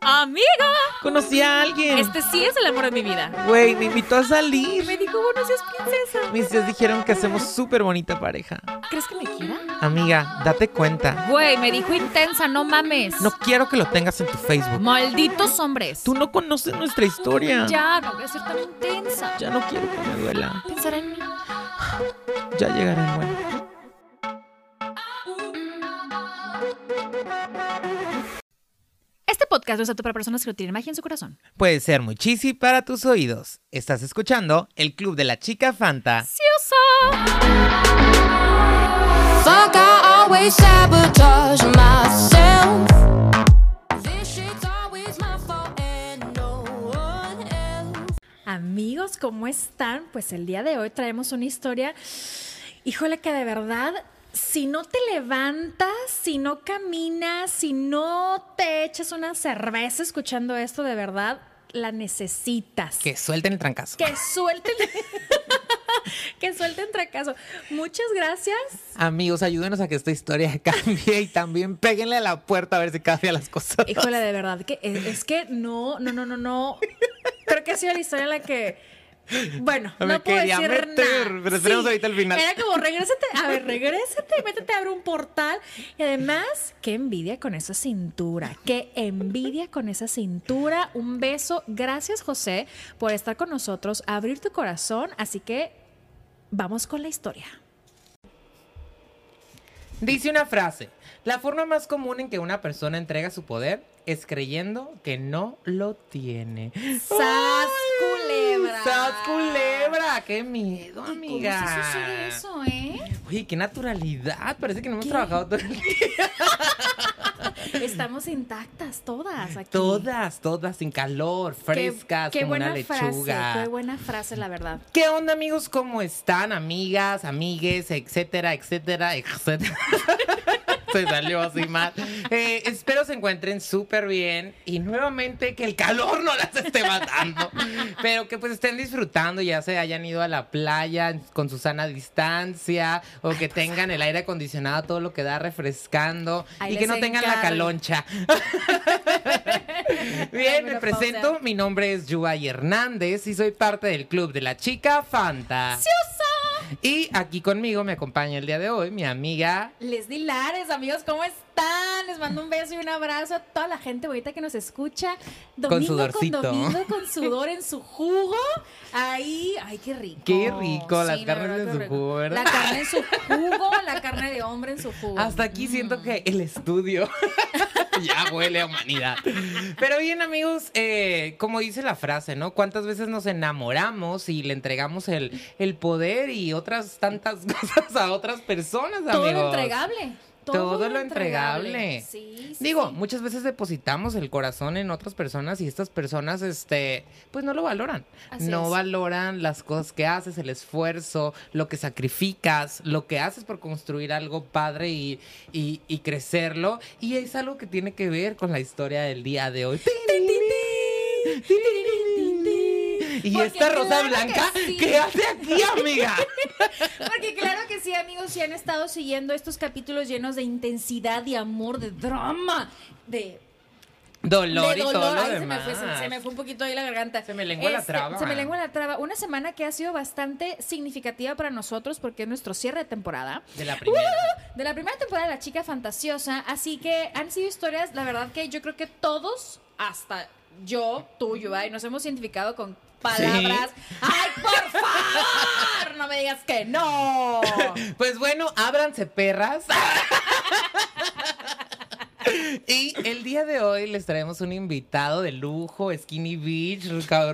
Amiga, Conocí a alguien. este sí es el amor de mi vida. Güey, me invitó a salir. Me dijo, buenos días, princesa. Mis tías dijeron que hacemos súper bonita pareja. ¿Crees que me quiera? Amiga, date cuenta. Güey, me dijo intensa, no mames. No quiero que lo tengas en tu Facebook. Malditos hombres. Tú no conoces nuestra historia. Ya, no voy a ser tan intensa. Ya no quiero que me duela. Pensará en mí. Ya llegará el bueno. Este podcast no es apto para personas que no tienen magia en su corazón. Puede ser muy cheesy para tus oídos. Estás escuchando el Club de la Chica Fanta. Amigos, ¿cómo están? Pues el día de hoy traemos una historia, híjole que de verdad, si no te levantas, si no caminas, si no te echas una cerveza escuchando esto, de verdad, la necesitas. Que suelten el trancazo. Que suelten. que suelten fracaso. Muchas gracias. Amigos, ayúdenos a que esta historia cambie y también péguenle a la puerta a ver si cambian las cosas. Híjole, de verdad, que es, es que no, no, no, no, no. Creo que ha sido la historia en la que. Bueno, Me no puedo quería decir meter, nada. pero esperemos ahorita al final. Era como, regrésate, a ver, regrésate, métete a abrir un portal. Y además, qué envidia con esa cintura, qué envidia con esa cintura. Un beso. Gracias, José, por estar con nosotros, abrir tu corazón. Así que vamos con la historia. Dice una frase, la forma más común en que una persona entrega su poder es creyendo que no lo tiene. ¡Sas, culebra! ¡Sas, culebra! ¡Qué miedo, ¿Cómo amiga! se sucede eso, eh? Oye, qué naturalidad. Parece que no hemos ¿Qué? trabajado todo el día. Estamos intactas todas aquí. Todas, todas sin calor, Qué- frescas, qué, como buena una lechuga. Frase, qué buena frase, la verdad. ¿Qué onda, amigos? ¿Cómo están? Amigas, amigues, etcétera, etcétera, etcétera. Se salió así mal. Eh, espero se encuentren súper bien y nuevamente que el calor no las esté matando. Pero que pues estén disfrutando, ya se hayan ido a la playa con su sana distancia o que tengan el aire acondicionado, todo lo que da refrescando y que no tengan la caloncha. Bien, me presento. Mi nombre es Yuay Hernández y soy parte del club de la chica Fanta. Y aquí conmigo me acompaña el día de hoy mi amiga. Leslie Lares, amigos, ¿cómo están? Les mando un beso y un abrazo a toda la gente bonita que nos escucha. Domingo sudorcito. con domingo, con sudor en su jugo. Ahí, ay, qué rico. Qué rico, las de carnes en su rico. jugo, ¿verdad? La carne en su jugo, la carne de hombre en su jugo. Hasta aquí siento que el estudio ya huele a humanidad. Pero bien, amigos, eh, como dice la frase, ¿no? ¿Cuántas veces nos enamoramos y le entregamos el, el poder y otras tantas cosas a otras personas, Todo amigos? lo entregable. Todo lo entregable. Sí, sí, Digo, sí. muchas veces depositamos el corazón en otras personas y estas personas, este, pues no lo valoran. Así no es. valoran las cosas que haces, el esfuerzo, lo que sacrificas, lo que haces por construir algo padre y, y- y crecerlo. Y es algo que tiene que ver con la historia del día de hoy. Y Porque esta rosa claro que blanca, sí. ¿qué hace aquí, amiga? Porque claro que sí, amigos, si han estado siguiendo estos capítulos llenos de intensidad, de amor, de drama, de Dolor, de y todo lo Ay, se me, fue, se, se me fue un poquito ahí la garganta. Se me lengua la traba. Se me lengua la traba. Una semana que ha sido bastante significativa para nosotros porque es nuestro cierre de temporada. De la primera. De la primera temporada de La Chica Fantasiosa. Así que han sido historias, la verdad que yo creo que todos, hasta yo, tú, Yubay, nos hemos identificado con palabras. ¡Ay, por favor! No me digas que no. Pues bueno, ábranse perras. Y el día de hoy les traemos un invitado de lujo, Skinny Beach,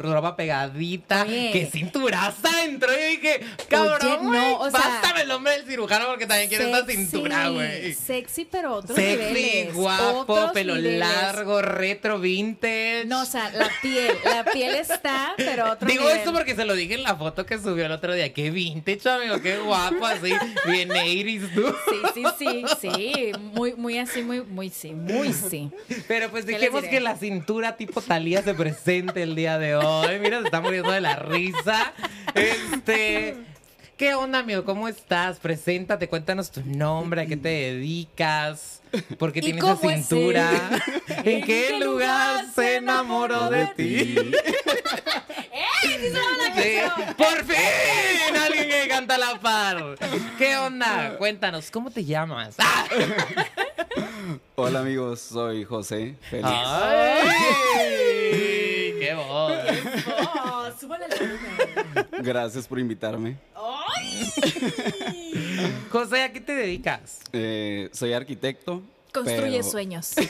ropa pegadita, Oye. que cinturaza entró y dije, cabrón, Oye, no, o sea, el nombre del cirujano porque también quiero esta cintura, güey. Sexy, pero otros Sexy, niveles. guapo, otros pelo niveles. largo, retro, vintage. No, o sea, la piel, la piel está, pero otro Digo nivel. esto porque se lo dije en la foto que subió el otro día. Qué vintage, amigo, qué guapo, así, bien 80s, tú. Sí, sí, sí, sí. Muy, muy así, muy, muy sí, muy sí. Pero pues ¿Qué les dejemos diré? que la cintura tipo Talía se presente el día de hoy. Mira, se está muriendo de la risa. Este. ¿Qué onda, amigo? ¿Cómo estás? Preséntate, cuéntanos tu nombre, a qué te dedicas, por qué ¿Y tienes esa cintura, en qué lugar se enamoró de ti. Sí, ¡Por fin! Alguien que canta a la par. ¿Qué onda? Cuéntanos, ¿cómo te llamas? ¡Ah! Hola amigos, soy José Félix. ¡Ay! ¡Qué voz! Oh, súbale la luna. Gracias por invitarme. José, ¿a qué te dedicas? Eh, soy arquitecto. Construye pero- sueños.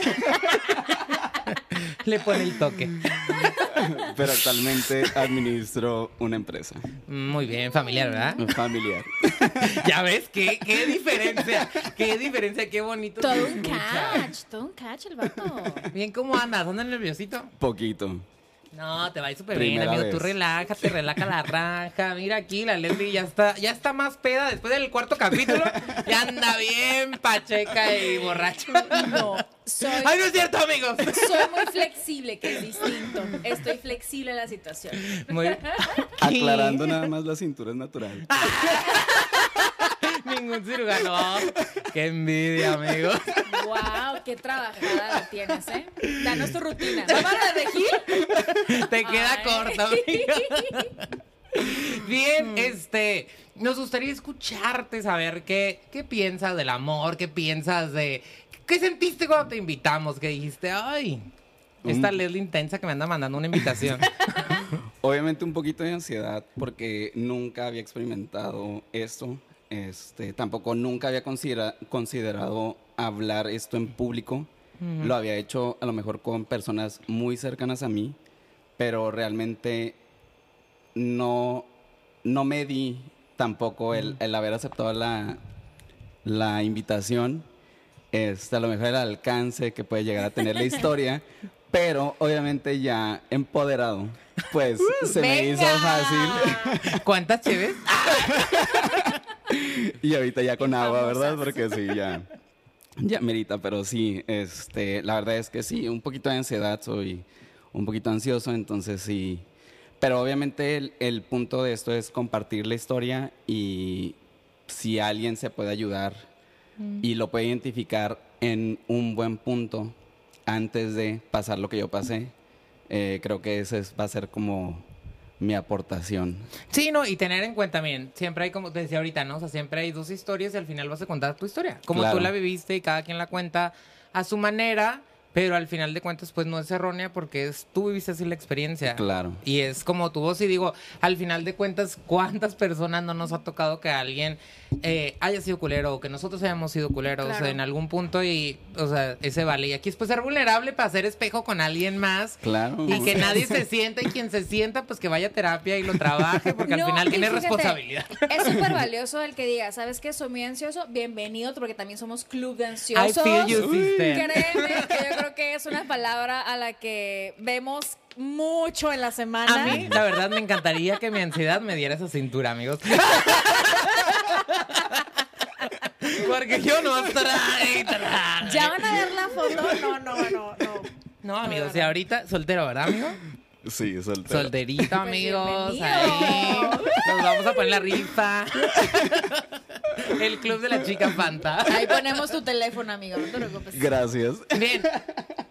Le pone el toque. Pero actualmente administro una empresa Muy bien, familiar, ¿verdad? familiar. Ya ves, qué, qué diferencia, qué diferencia, qué bonito. Todo un escucha. catch, todo un catch el vato. Bien, ¿cómo andas? ¿Andas nerviosito? Poquito. No, te va a ir súper bien, amigo. vez. Tú relájate, relaja la raja. Mira aquí, la Leslie ya está, ya está más peda después del cuarto capítulo. Ya anda bien pacheca y borracho. No, soy, Ay, no es cierto, amigos. soy muy flexible, que es distinto. Estoy flexible en la situación. Muy... Aclarando nada más, la cintura es natural. Ningún cirujano. Qué envidia, amigo. Wow, qué trabajada la tienes, ¿eh? Danos tu rutina. ¿No para de Gil? Te queda Ay. corto, amigo. Bien, este, nos gustaría escucharte, saber qué, qué piensas del amor, qué piensas de... ¿Qué sentiste cuando te invitamos? Que dijiste, ay, esta Un- Leslie intensa que me anda mandando una invitación. Obviamente un poquito de ansiedad porque nunca había experimentado esto. Este, tampoco nunca había considera- considerado hablar esto en público. Lo había hecho a lo mejor con personas muy cercanas a mí, pero realmente no, no me di tampoco el, el haber aceptado la, la invitación. Este, a lo mejor el alcance que puede llegar a tener la historia, pero obviamente ya empoderado, pues se me hizo fácil. ¿Cuántas cheves? Y ahorita ya con agua, ¿verdad? Porque sí, ya, ya merita, pero sí, este, la verdad es que sí, un poquito de ansiedad, soy un poquito ansioso, entonces sí. Pero obviamente el, el punto de esto es compartir la historia y si alguien se puede ayudar y lo puede identificar en un buen punto antes de pasar lo que yo pasé, eh, creo que ese es- va a ser como mi aportación. Sí, no, y tener en cuenta, miren, siempre hay, como te decía ahorita, ¿no? O sea, siempre hay dos historias y al final vas a contar tu historia. Como Claro. tú la viviste y cada quien la cuenta a su manera, pero al final de cuentas, pues no es errónea porque es, tú viviste así la experiencia. Claro. Y es como tu voz y digo, al final de cuentas, ¿cuántas personas no nos ha tocado que alguien eh, haya sido culero o que nosotros hayamos sido culeros Claro. en algún punto y, o sea, ese vale. Y aquí es pues ser vulnerable para hacer espejo con alguien más. Claro. Y que nadie se sienta y quien se sienta, pues que vaya a terapia y lo trabaje, porque al final tiene fíjate, responsabilidad. Es súper valioso el que diga, ¿sabes qué? Soy muy ansioso. Bienvenido, porque también somos club de I ansiosos. feel you. Créeme que yo creo que es una palabra a la que vemos mucho en la semana. A mí, la verdad, me encantaría que mi ansiedad me diera esa cintura, amigos. Porque yo no trae, trae. Ya van a ver la foto. No, no, no, no. No, amigos, y ahorita soltero, ¿verdad, amigo? Sí, soltero. Solterito, Pues amigos. Ahí. Nos vamos a poner la rifa. El club de la chica Fanta. Ahí ponemos tu teléfono, amigo. No te preocupes. Gracias. Bien.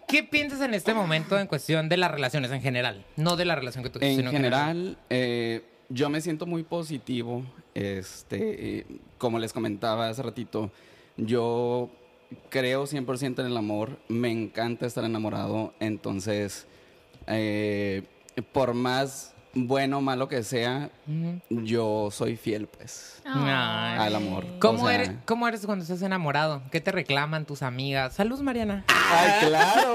¿Qué piensas en este momento en cuestión de las relaciones en general? No de la relación que tú En sino general, eh, yo me siento muy positivo. Este, eh, como les comentaba hace ratito, yo creo 100% en el amor. Me encanta estar enamorado. Entonces, eh, por más bueno o malo que sea, yo soy fiel, pues, Ay. al amor. ¿Cómo, O sea, eres, ¿Cómo eres cuando estás enamorado? ¿Qué te reclaman tus amigas? Salud, Mariana. ¡Ay, claro!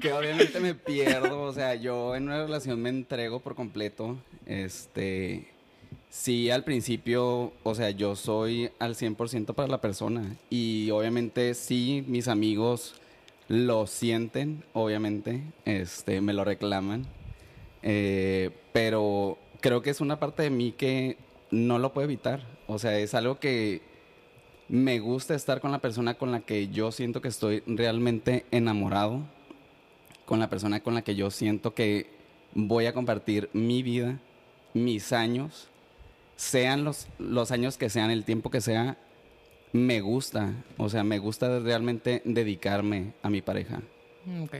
que obviamente me pierdo, o sea, yo en una relación me entrego por completo. Este, sí, al principio, o sea, yo soy al 100% para la persona. Y obviamente sí, mis amigos lo sienten, obviamente, este, me lo reclaman. Eh, pero creo que es una parte de mí que no lo puedo evitar. O sea, es algo que me gusta estar con la persona con la que yo siento que estoy realmente enamorado, con la persona con la que yo siento que voy a compartir mi vida, mis años, sean los, los años que sean, el tiempo que sea, me gusta. O sea, me gusta realmente dedicarme a mi pareja. Mm, ok.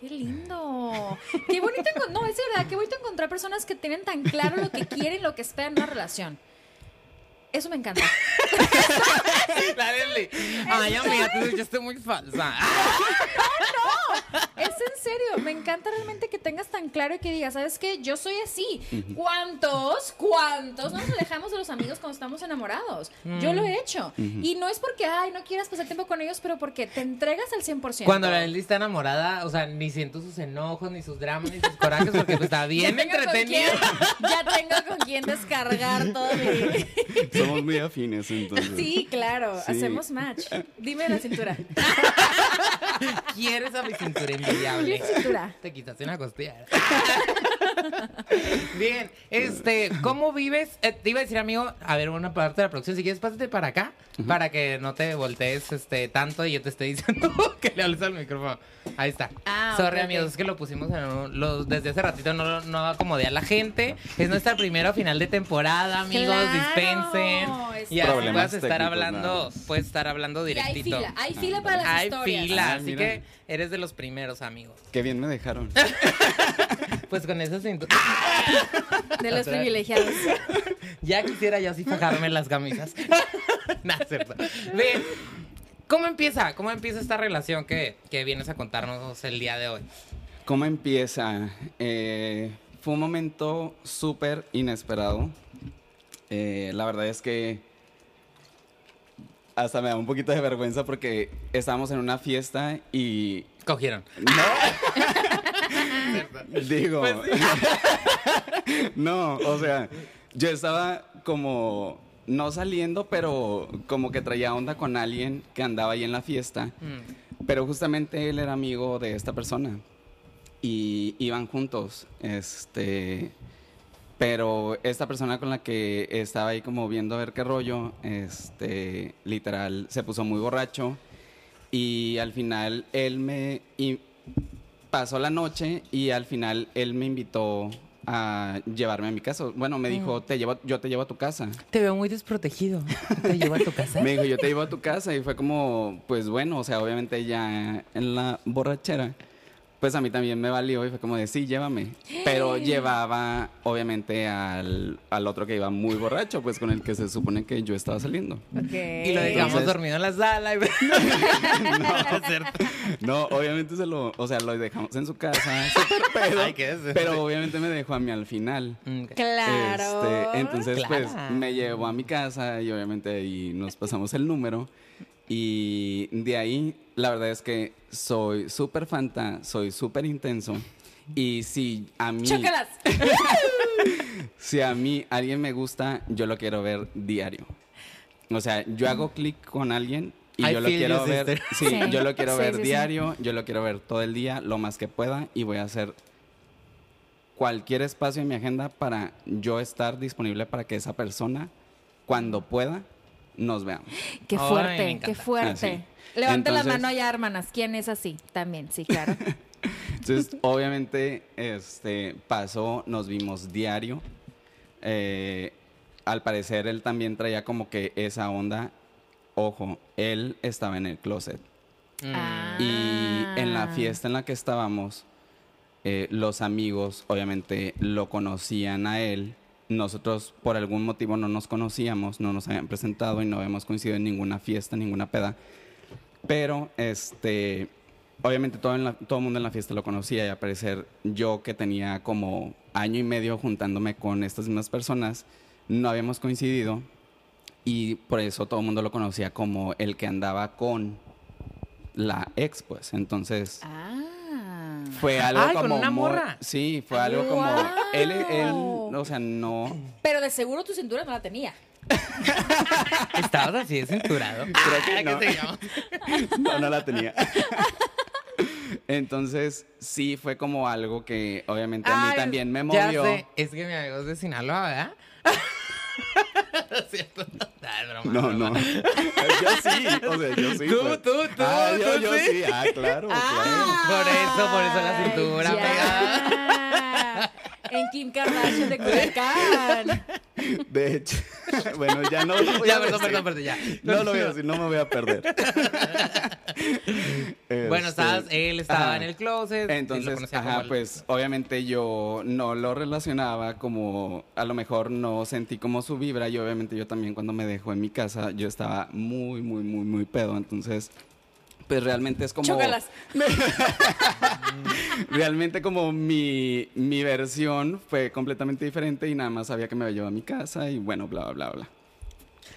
Qué lindo. Qué bonito. No, es verdad. Qué bonito encontrar personas que tienen tan claro lo que quieren, lo que esperan en una relación. Eso me encanta. La. Ay, amiga, tú escuchaste muy falsa. Es en serio. Me encanta realmente que tengas tan claro y que digas, ¿sabes qué? Yo soy así. ¿Cuántos? ¿Cuántos? No nos alejamos de los amigos cuando estamos enamorados. Yo lo he hecho. Y no es porque, ay, no quieras pasar tiempo con ellos, pero porque te entregas al 100%. Cuando la Leslie está enamorada, o sea, ni siento sus enojos, ni sus dramas, ni sus corajes, porque pues, está bien entretenida. quién- ya tengo con quién descargar todo mi... Somos muy afines, entonces. Sí, claro, Sí. hacemos match. Dime la cintura. ¿Quieres a mi cintura envidiable? la cintura. Te quitaste una costilla. Bien, este, ¿cómo vives? Eh, te iba a decir, amigo, a ver, una parte de la producción, si quieres, pásate para acá, para que no te voltees este, tanto y yo te esté diciendo que le hables al micrófono. Ahí está. Ah, Sorry, amigos, es que lo pusimos en un- lo- desde hace ratito, no, no acomodé a la gente. Es nuestra primera final de temporada, amigos, Claro, dispensen. es- Y así Problemas puedes estar técnicos, hablando, nada puedes estar hablando Y hay directito. fila, hay fila para las Hay historias. fila, Ah, así mira. que eres de los primeros, amigos. Qué bien me dejaron. Pues con eso cintura. De los privilegiados. Ya quisiera yo así fajarme las camisas. no, es cierto. Bien, ¿cómo empieza? ¿Cómo empieza esta relación que, que vienes a contarnos el día de hoy? ¿Cómo empieza? Eh, fue un momento súper inesperado. Eh, la verdad es que hasta me da un poquito de vergüenza porque estábamos en una fiesta y... Cogieron. No. Digo... Pues no, o sea, yo estaba como... No saliendo, pero como que traía onda con alguien que andaba ahí en la fiesta. Mm. Pero justamente él era amigo de esta persona y iban juntos. Este, pero esta persona con la que estaba ahí como viendo a ver qué rollo, este, literal se puso muy borracho y al final él me y pasó la noche y al final él me invitó a llevarme a mi casa. Bueno, me dijo, "Te llevo yo te llevo a tu casa." Te veo muy desprotegido. ¿Te llevo a tu casa? Me dijo, yo te llevo a tu casa y fue como, pues bueno, o sea, obviamente ya en la borrachera, pues a mí también me valió y fue como de, sí, llévame. Pero llevaba, obviamente, al, al otro que iba muy borracho, pues con el que se supone que yo estaba saliendo. Y lo dejamos Entonces- dormido en la sala. y- No, es cierto. No, obviamente se lo, o sea, lo dejamos en su casa, súper pedo, Ay, qué decente. pero obviamente me dejó a mí al final. Mm, Claro. Este, entonces, Claro. pues me llevó a mi casa y obviamente ahí nos pasamos el número. Y de ahí, la verdad es que soy súper fanta, soy súper intenso. Y si a mí, ¡Chócalas! si a mí alguien me gusta, yo lo quiero ver diario. O sea, yo hago clic con alguien y I yo lo quiero ver. Sí, Sí. yo lo quiero Sí, ver sí, sí. diario, yo lo quiero ver todo el día, lo más que pueda, y voy a hacer cualquier espacio en mi agenda para yo estar disponible para que esa persona, cuando pueda, nos veamos. Qué fuerte, qué fuerte. Ah, sí. Levante la mano allá, hermanas. ¿Quién es así? También, sí, claro. Entonces, obviamente, este, pasó, nos vimos diario. Eh, al parecer, él también traía como que esa onda. Ojo, él estaba en el closet. mm. Ah. Y en la fiesta en la que estábamos, eh, los amigos obviamente lo conocían a él. Nosotros por algún motivo no nos conocíamos, no nos habían presentado y no habíamos coincidido en ninguna fiesta, ninguna peda. Pero, este, obviamente todo, en todo el mundo en la fiesta lo conocía y al parecer yo que tenía como año y medio juntándome con estas mismas personas, no habíamos coincidido y por eso todo el mundo lo conocía como el que andaba con la ex, pues. Entonces Ah. Fue algo Ay, con como una muy- morra. Sí, fue algo como ¡Guau! él, él, o sea, no. Pero de seguro tu cintura no la tenía. Estabas así de cinturado. Creo que no. No, no la tenía. Entonces, sí fue como algo que obviamente a mí Ay, también me ya movió. sé. Es que mi amigo es de Sinaloa, ¿verdad? es cierto. Ah, broma, No, broma. no. Yo sí, o sea, yo sí. Tú, pues. tú, tú, Ah, yo, tú yo sí. sí. Ah, claro, Por eso, por eso la cintura Ya. En Kim Kardashian de Culiacán. De hecho, bueno, ya no Ya, perdón, decir. perdón, perdón, ya. No lo voy a decir, no me voy a perder. Bueno, Este, estabas, él estaba ajá. en el closet. lo Entonces, ajá, el- pues obviamente yo no lo relacionaba como, a lo mejor no sentí como su vibra y obviamente yo también cuando me dejó en mi casa yo estaba muy, muy, muy, muy pedo. Entonces, pues realmente es como... Realmente como mi, mi versión fue completamente diferente y nada más sabía que me llevado a mi casa y bueno, bla, bla, bla, bla.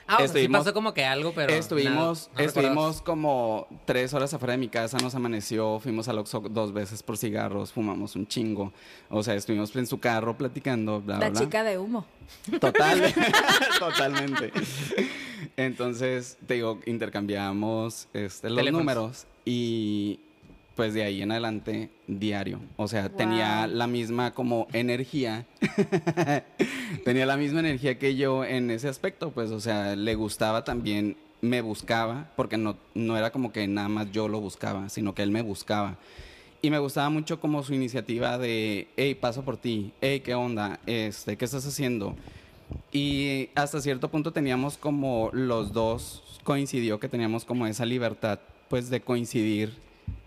Ah, o sea, sí pasó como que algo, pero. estuvimos nada, no estuvimos como tres horas afuera de mi casa, nos amaneció, fuimos al Oxxo dos veces por cigarros, fumamos un chingo. O sea, estuvimos en su carro platicando, bla, bla, La bla. chica de humo. Total, totalmente. Entonces, te digo, intercambiamos este, los Teléfonos. números y pues de ahí en adelante diario. O sea, tenía la misma como energía. tenía la misma energía que yo en ese aspecto, pues, o sea, le gustaba también, me buscaba, porque no, no era como que nada más yo lo buscaba, sino que él me buscaba. Y me gustaba mucho como su iniciativa de, hey, paso por ti, hey, ¿qué onda? Este, ¿Qué estás haciendo? Y hasta cierto punto teníamos como los dos, coincidió que teníamos como esa libertad, pues de coincidir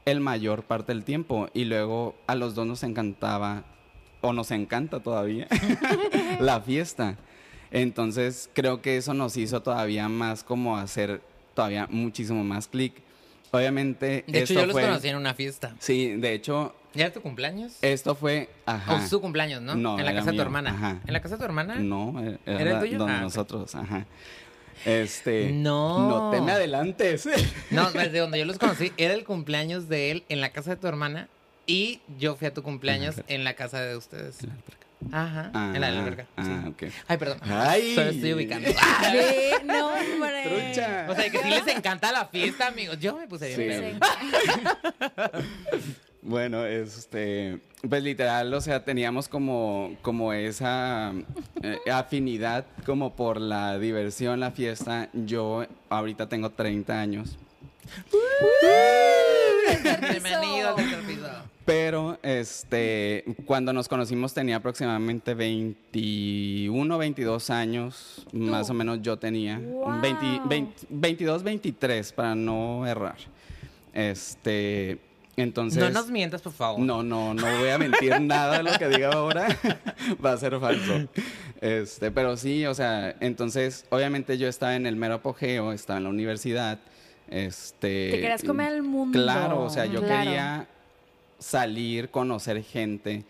el mayor parte del tiempo. Y luego a los dos nos encantaba, o nos encanta todavía, la fiesta. Entonces creo que eso nos hizo todavía más como hacer todavía muchísimo más clic. Obviamente, De hecho, esto yo los fue- conocí en una fiesta. Sí, de hecho, ¿Ya era tu cumpleaños? esto fue. Ajá. O su cumpleaños, ¿no? No, En la era casa de tu hermana. ajá. ¿En la casa de tu hermana? No, era, ¿Era el tuyo? donde Ah, ok. nosotros, ajá. Este. No. No te me adelantes. No, desde donde yo los conocí, era el cumpleaños de él en la casa de tu hermana y yo fui a tu cumpleaños en la casa de ustedes. Ajá, en la de la Ah, alberca. Ah, sí. ok. Ay, perdón. Ay. Solo estoy ubicando. Sí, no, hombre. Trucha. O sea, que sí les encanta la fiesta, amigos. Yo me puse bien Sí. pedo. Bueno, este, pues literal, o sea, teníamos como, como esa eh, afinidad como por la diversión, la fiesta. Yo ahorita tengo 30 años, Bienvenido al pero este, cuando nos conocimos tenía aproximadamente 21, 22 años, más o menos yo tenía, Wow. 20 20 22, 23 para no errar. Este, entonces No nos mientas, por favor. No, no, no voy a mentir nada de lo que diga ahora. Va a ser falso. Este, pero sí, o sea, entonces, obviamente yo estaba en el mero apogeo, estaba en la universidad. Este. Te querías comer el mundo. Claro, o sea, yo Claro. quería salir, conocer gente.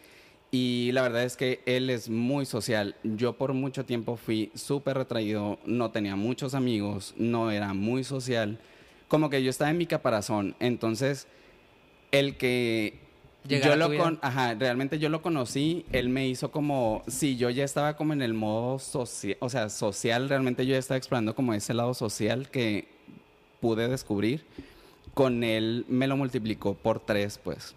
Y la verdad es que él es muy social. Yo por mucho tiempo fui súper retraído, no tenía muchos amigos, no era muy social. Como que yo estaba en mi caparazón. Entonces, el que Llegar yo lo con, ajá, realmente yo lo conocí, él me hizo como, sí, yo ya estaba como en el modo social, o sea, social, realmente yo ya estaba explorando como ese lado social que pude descubrir. Con él me lo multiplicó por tres, pues.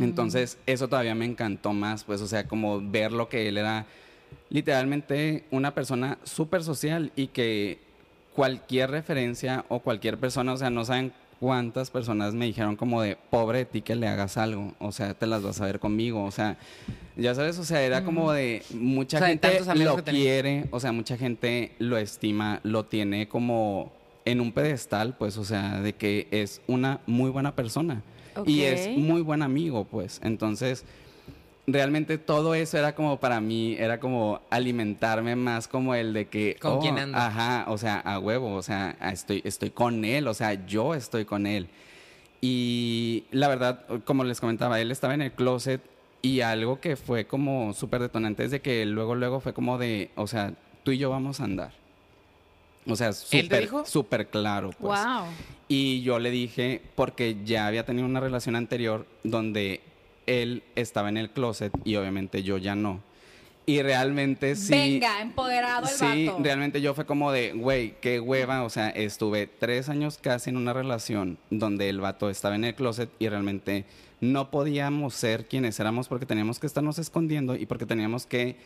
Entonces, eso todavía me encantó más, pues, o sea, como ver lo que él era literalmente una persona súper social y que cualquier referencia o cualquier persona, o sea, no saben cuántas personas me dijeron como de, pobre de ti que le hagas algo, o sea, te las vas a ver conmigo, o sea, ya sabes, o sea, era como de mucha O sea, de gente amigos lo quiere, o sea, mucha gente lo estima, lo tiene como en un pedestal, pues, o sea, de que es una muy buena persona. Y es muy buen amigo, pues, entonces realmente todo eso era como para mí, era como alimentarme más como el de que... ¿Con oh, quién ando? Ajá, o sea, a huevo, o sea, estoy, estoy con él, o sea, yo estoy con él. Y la verdad, como les comentaba, él estaba en el closet y algo que fue como súper detonante es de que luego, luego fue como de, o sea, tú y yo vamos a andar. O sea, súper, dijo? súper claro, pues. Wow. Y yo le dije, porque ya había tenido una relación anterior donde él estaba en el closet y obviamente yo ya no. Y realmente sí. Venga, empoderado el Sí, vato. realmente yo fue como de, güey, qué hueva. O sea, estuve tres años casi en una relación donde el vato estaba en el closet y realmente no podíamos ser quienes éramos porque teníamos que estarnos escondiendo y porque teníamos que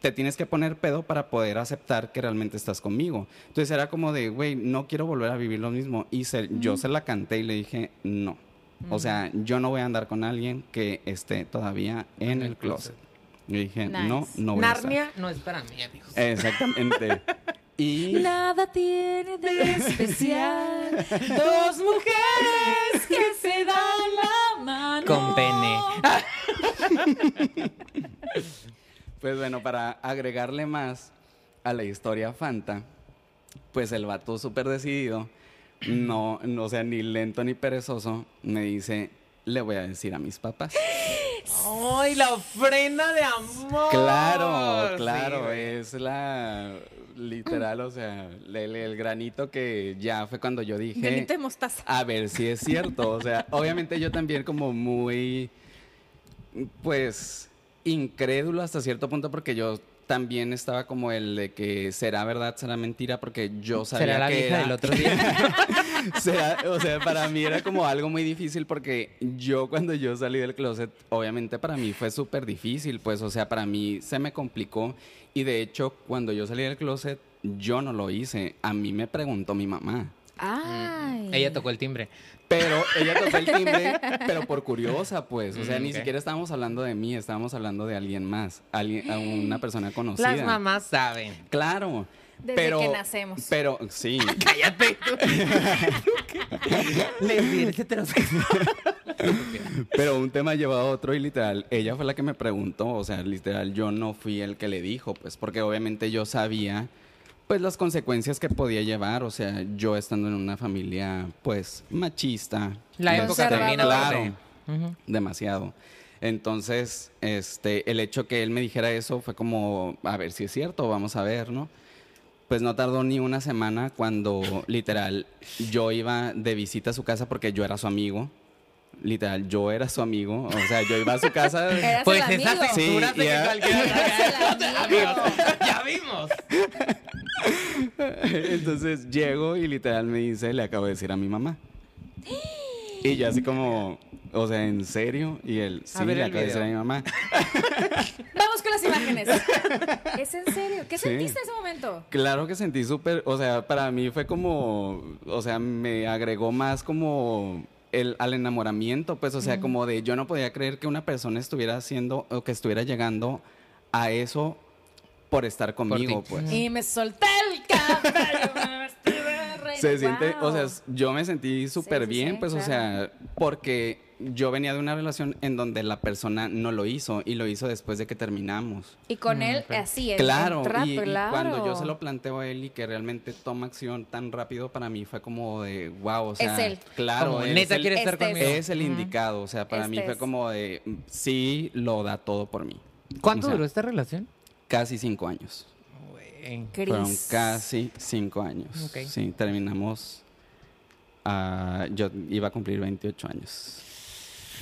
te tienes que poner pedo para poder aceptar que realmente estás conmigo. Entonces era como de, güey, no quiero volver a vivir lo mismo. Y se- yo se la canté y le dije, no. O sea, yo no voy a andar con alguien que esté todavía en En el el closet. Y dije, Nice. no, no voy a estar. Narnia no es para mí, amigos. Exactamente. Y Nada tiene de especial. Dos mujeres que se dan la mano. con pene. pues bueno, para agregarle más a la historia Fanta, pues el vato súper decidido, no, no, o sea, ni lento ni perezoso, me dice, le voy a decir a mis papás. ¡Ay, la ofrenda de amor! Claro, claro, Sí, es la literal, o sea, el, el granito que ya fue cuando yo dije, Granito de mostaza. a ver si es cierto, o sea, obviamente yo también como muy, pues, incrédulo hasta cierto punto porque yo también estaba como el de que será verdad, será mentira, porque yo sabía ¿Será la que era- del otro día? Será- o sea, para mí era como algo muy difícil porque yo cuando yo salí del closet, obviamente para mí fue súper difícil, pues, o sea, para mí se me complicó y de hecho cuando yo salí del closet, yo no lo hice, a mí me preguntó mi mamá. Ay. Ella tocó el timbre. Pero ella tocó el timbre, pero por curiosa, pues. O sea, Mm, ni siquiera estábamos hablando de mí, estábamos hablando de alguien más, alguien, a una persona conocida. Las mamás saben. Claro. Desde pero, que nacemos. Pero, sí. Cállate. Heterosexual. Pero un tema llevó a otro y literal, ella fue la que me preguntó, o sea, literal, yo no fui el que le dijo, pues, porque obviamente yo sabía, pues, las consecuencias que podía llevar, o sea, yo estando en una familia, pues, machista. La época también, Claro, demasiado. Entonces, este, el hecho que él me dijera eso fue como, a ver si es cierto, vamos a ver, ¿no? Pues no tardó ni una semana cuando literal yo iba de visita a su casa porque yo era su amigo. Literal, yo era su amigo. O sea, yo iba a su casa. Pues esa. Sí, que. Amigos, ya vimos. Entonces llego y literal me dice, le acabo de decir a mi mamá. Y yo así como, o sea, ¿en serio? Y él, sí, le acabo de decir a mi mamá. Vamos con las imágenes. ¿Es en serio? ¿Qué Sí. sentiste en ese momento? Claro que sentí súper, o sea, para mí fue como, o sea, me agregó más como el, al enamoramiento, pues, o sea, como de yo no podía creer que una persona estuviera haciendo o que estuviera llegando a eso por estar conmigo, pues. Y me solté el. Se siente, o sea, yo me sentí súper sí, bien, sí, pues, o sea, porque yo venía de una relación en donde la persona no lo hizo y lo hizo después de que terminamos. Y con Mm, él así, en- Claro, trato, y, y claro. cuando yo se lo planteo a él y que realmente toma acción tan rápido, para mí fue como de, wow, o sea, Es él. claro, Como, es neta el, quiere estar Este es- conmigo. es el indicado, o sea, para mí Este fue es. como de, sí, lo da todo por mí. ¿Cuánto O sea, duró esta relación? Casi cinco años. Güey. Cris. Fueron casi cinco años. Ok. Sí, terminamos, ah, yo iba a cumplir 28 años.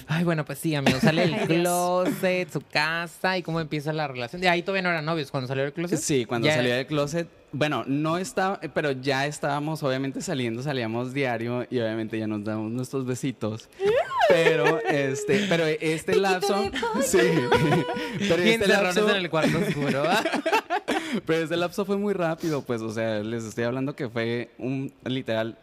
Ay, bueno, pues sí, amigo. Sale el closet, su casa y cómo empieza la relación. De ahí todavía no eran novios cuando salió del closet. Sí, cuando Ya- salí del closet, bueno, no estaba, pero ya estábamos obviamente saliendo, salíamos diario y obviamente ya nos damos nuestros besitos. Pero este, pero este lapso, sí, pero este lapso, en el cuarto oscuro. pero este lapso fue muy rápido, pues, o sea, les estoy hablando que fue un literal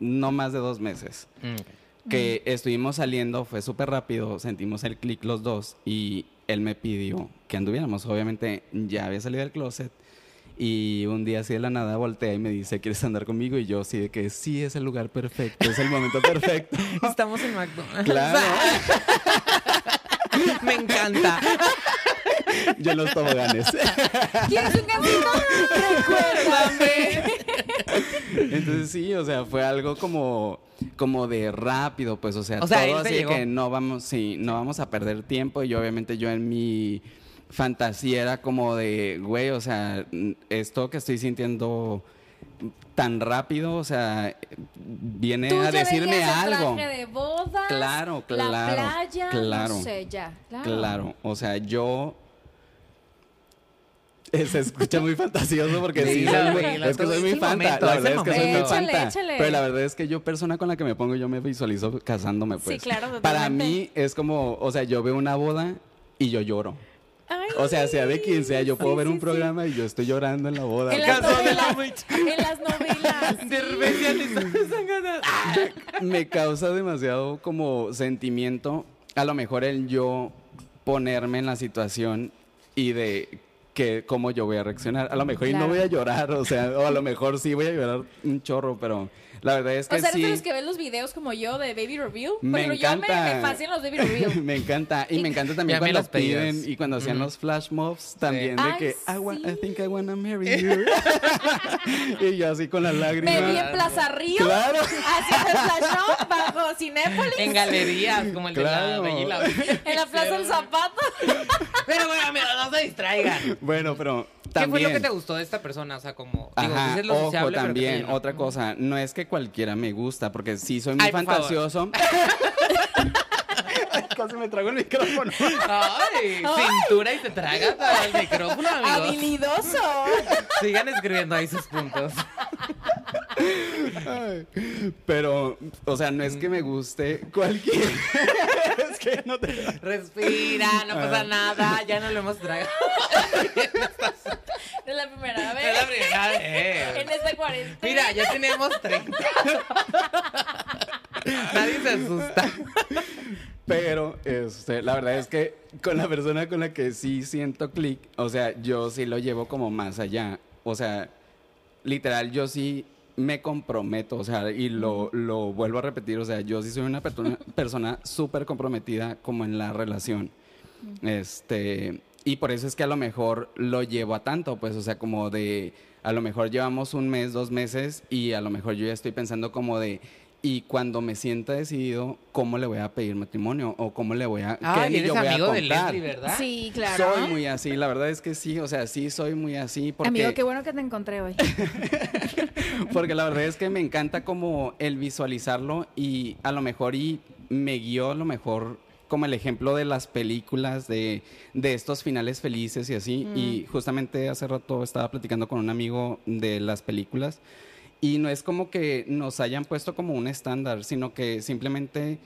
no más de dos meses. Mm. que estuvimos saliendo, fue súper rápido, sentimos el clic los dos y él me pidió que anduviéramos. Obviamente ya había salido del closet y un día así de la nada voltea y me dice, ¿quieres andar conmigo? Y yo sí de que sí, es el lugar perfecto, es el momento perfecto. Estamos en McDonald's. Claro, Me encanta. yo en los toboganes. ¿Quieres un? Recuérdame. Entonces sí, o sea, fue algo como, como de rápido, pues, o sea, O sea, todo así llegó. que no vamos, sí, no vamos a perder tiempo y obviamente yo en mi fantasía era como de, güey, o sea, esto que estoy sintiendo tan rápido, o sea, viene Tú a ya decirme algo. traje de bodas, Claro, La claro, playa, claro. no sé, ya. Claro. Claro, o sea, yo se escucha muy fantasioso porque sí, soy dilo, es que soy muy fanta. la es verdad es que soy muy fanta. Pero la verdad es que yo, persona con la que me pongo, yo me visualizo casándome, pues. claro, Para mí es como, o sea, yo veo una boda y yo lloro. Ay, O sea, sea de quien sea, yo puedo Sí, ver sí, un programa y yo estoy llorando en la boda. En las novelas. En las novelas. De repente me causa demasiado como sentimiento. A lo mejor el yo ponerme en la situación y de que cómo yo voy a reaccionar. A lo mejor y no voy a llorar, o sea, o a lo mejor sí voy a llorar un chorro, pero la verdad es que O sea, eres sí. de los que ven los videos como yo de Baby Reveal. Me ejemplo, yo me, encanta. me fascinan los Baby Reveal. me encanta. Y me encanta también cuando pedías. piden y cuando hacían Ujú. los flash mobs también de Ay, que I, wa- I sí. think I wanna marry you. y yo así con las lágrimas. Me vi en Plaza Río. Claro. Haciendo flash mob bajo Cinépolis. En galerías, como el Claro. de la y la. En la Plaza del Zapato. Pero bueno, mira, no se distraigan. Bueno, pero ¿Qué también. fue lo que te gustó de esta persona? O sea, como, digo, Ajá, dices lo ojo sociable, ¿qué también, otra cosa, no es que cualquiera me gusta, porque sí soy muy Ay, fantasioso. Ay, Casi me trago el micrófono. Ay, cintura y te tragas al micrófono, amigos. Habilidoso. Sigan escribiendo ahí sus puntos. Ay, Pero, o sea, no es que me guste cualquiera. es que no te. Respira, no pasa nada, ya no lo hemos tragado. Es la primera vez. Es la primera vez. En esta cuarentena. Mira, ya tenemos 30. Nadie se asusta. Pero, este, la verdad es que con la persona con la que sí siento clic, o sea, yo sí lo llevo como más allá. O sea, literal, yo sí me comprometo, o sea, y lo, lo vuelvo a repetir, o sea, yo sí soy una persona, persona súper comprometida como en la relación. Este, y por eso es que a lo mejor lo llevo a tanto, pues, o sea, como de, a lo mejor llevamos un mes, dos meses, y a lo mejor yo ya estoy pensando como de, y cuando me sienta decidido, ¿cómo le voy a pedir matrimonio? O cómo le voy a, qué Ay, anillo eres voy a de comprar? Leslie, ¿verdad? Sí, claro. Soy muy así, la verdad es que sí, o sea, sí soy muy así porque, Amigo, qué bueno que te encontré hoy. porque la verdad es que me encanta como el visualizarlo y a lo mejor y me guió a lo mejor como el ejemplo de las películas, de, de estos finales felices y así. Y justamente hace rato estaba platicando con un amigo de las películas y no es como que nos hayan puesto como un estándar, sino que simplemente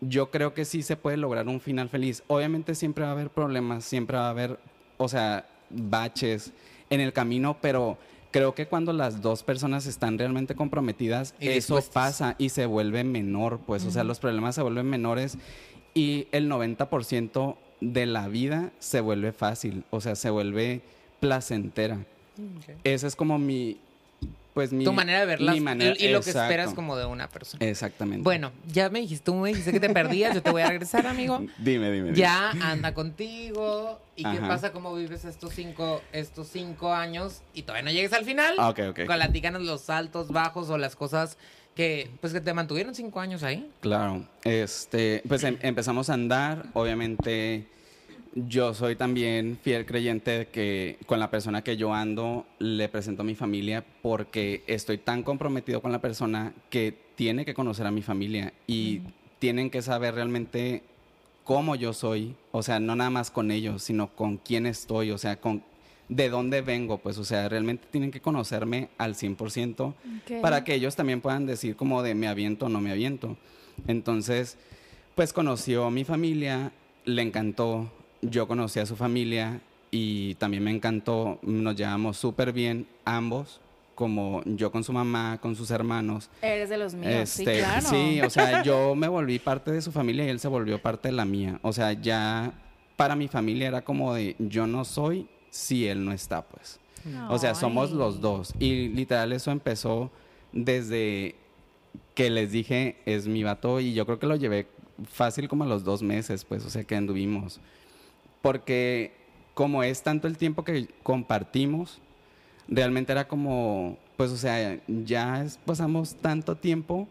yo creo que sí se puede lograr un final feliz. Obviamente siempre va a haber problemas, siempre va a haber, o sea, baches en el camino, pero creo que cuando las dos personas están realmente comprometidas, Y eso pasa y se vuelve menor, pues, o sea, los problemas se vuelven menores y el 90% de la vida se vuelve fácil, o sea, se vuelve placentera. Esa es como mi, pues mi... Tu manera de verlas mi manera- y, y lo que esperas como de una persona. Exactamente. Bueno, ya me dijiste, tú me dijiste que te perdías, yo te voy a regresar, amigo. Dime, dime. dime. Ya anda contigo. ¿Y qué pasa? ¿Cómo vives estos cinco, estos cinco años y todavía no llegues al final? Ah, ok, ok. Platícanos los altos, bajos o las cosas que, pues, que te mantuvieron cinco años ahí. Claro, este, pues em- empezamos a andar, obviamente yo soy también fiel creyente de que con la persona que yo ando le presento a mi familia porque estoy tan comprometido con la persona que tiene que conocer a mi familia y tienen que saber realmente cómo yo soy, o sea, no nada más con ellos, sino con quién estoy, o sea, con de dónde vengo, pues, o sea, realmente tienen que conocerme al 100% Ok. para que ellos también puedan decir como de me aviento o no me aviento. Entonces, pues conoció a mi familia, le encantó, yo conocí a su familia y también me encantó, nos llevamos súper bien ambos, como yo con su mamá, con sus hermanos. Eres de los míos, sí, Este, claro. sí, o sea, yo me volví parte de su familia y él se volvió parte de la mía. O sea, ya para mi familia era como de yo no soy si él no está, pues. O sea, somos los dos. Y literal eso empezó desde que les dije es mi vato y yo creo que lo llevé fácil como a los dos meses, pues, o sea, que anduvimos. Porque como es tanto el tiempo que compartimos, realmente era como, pues, o sea, ya es- pasamos tanto tiempo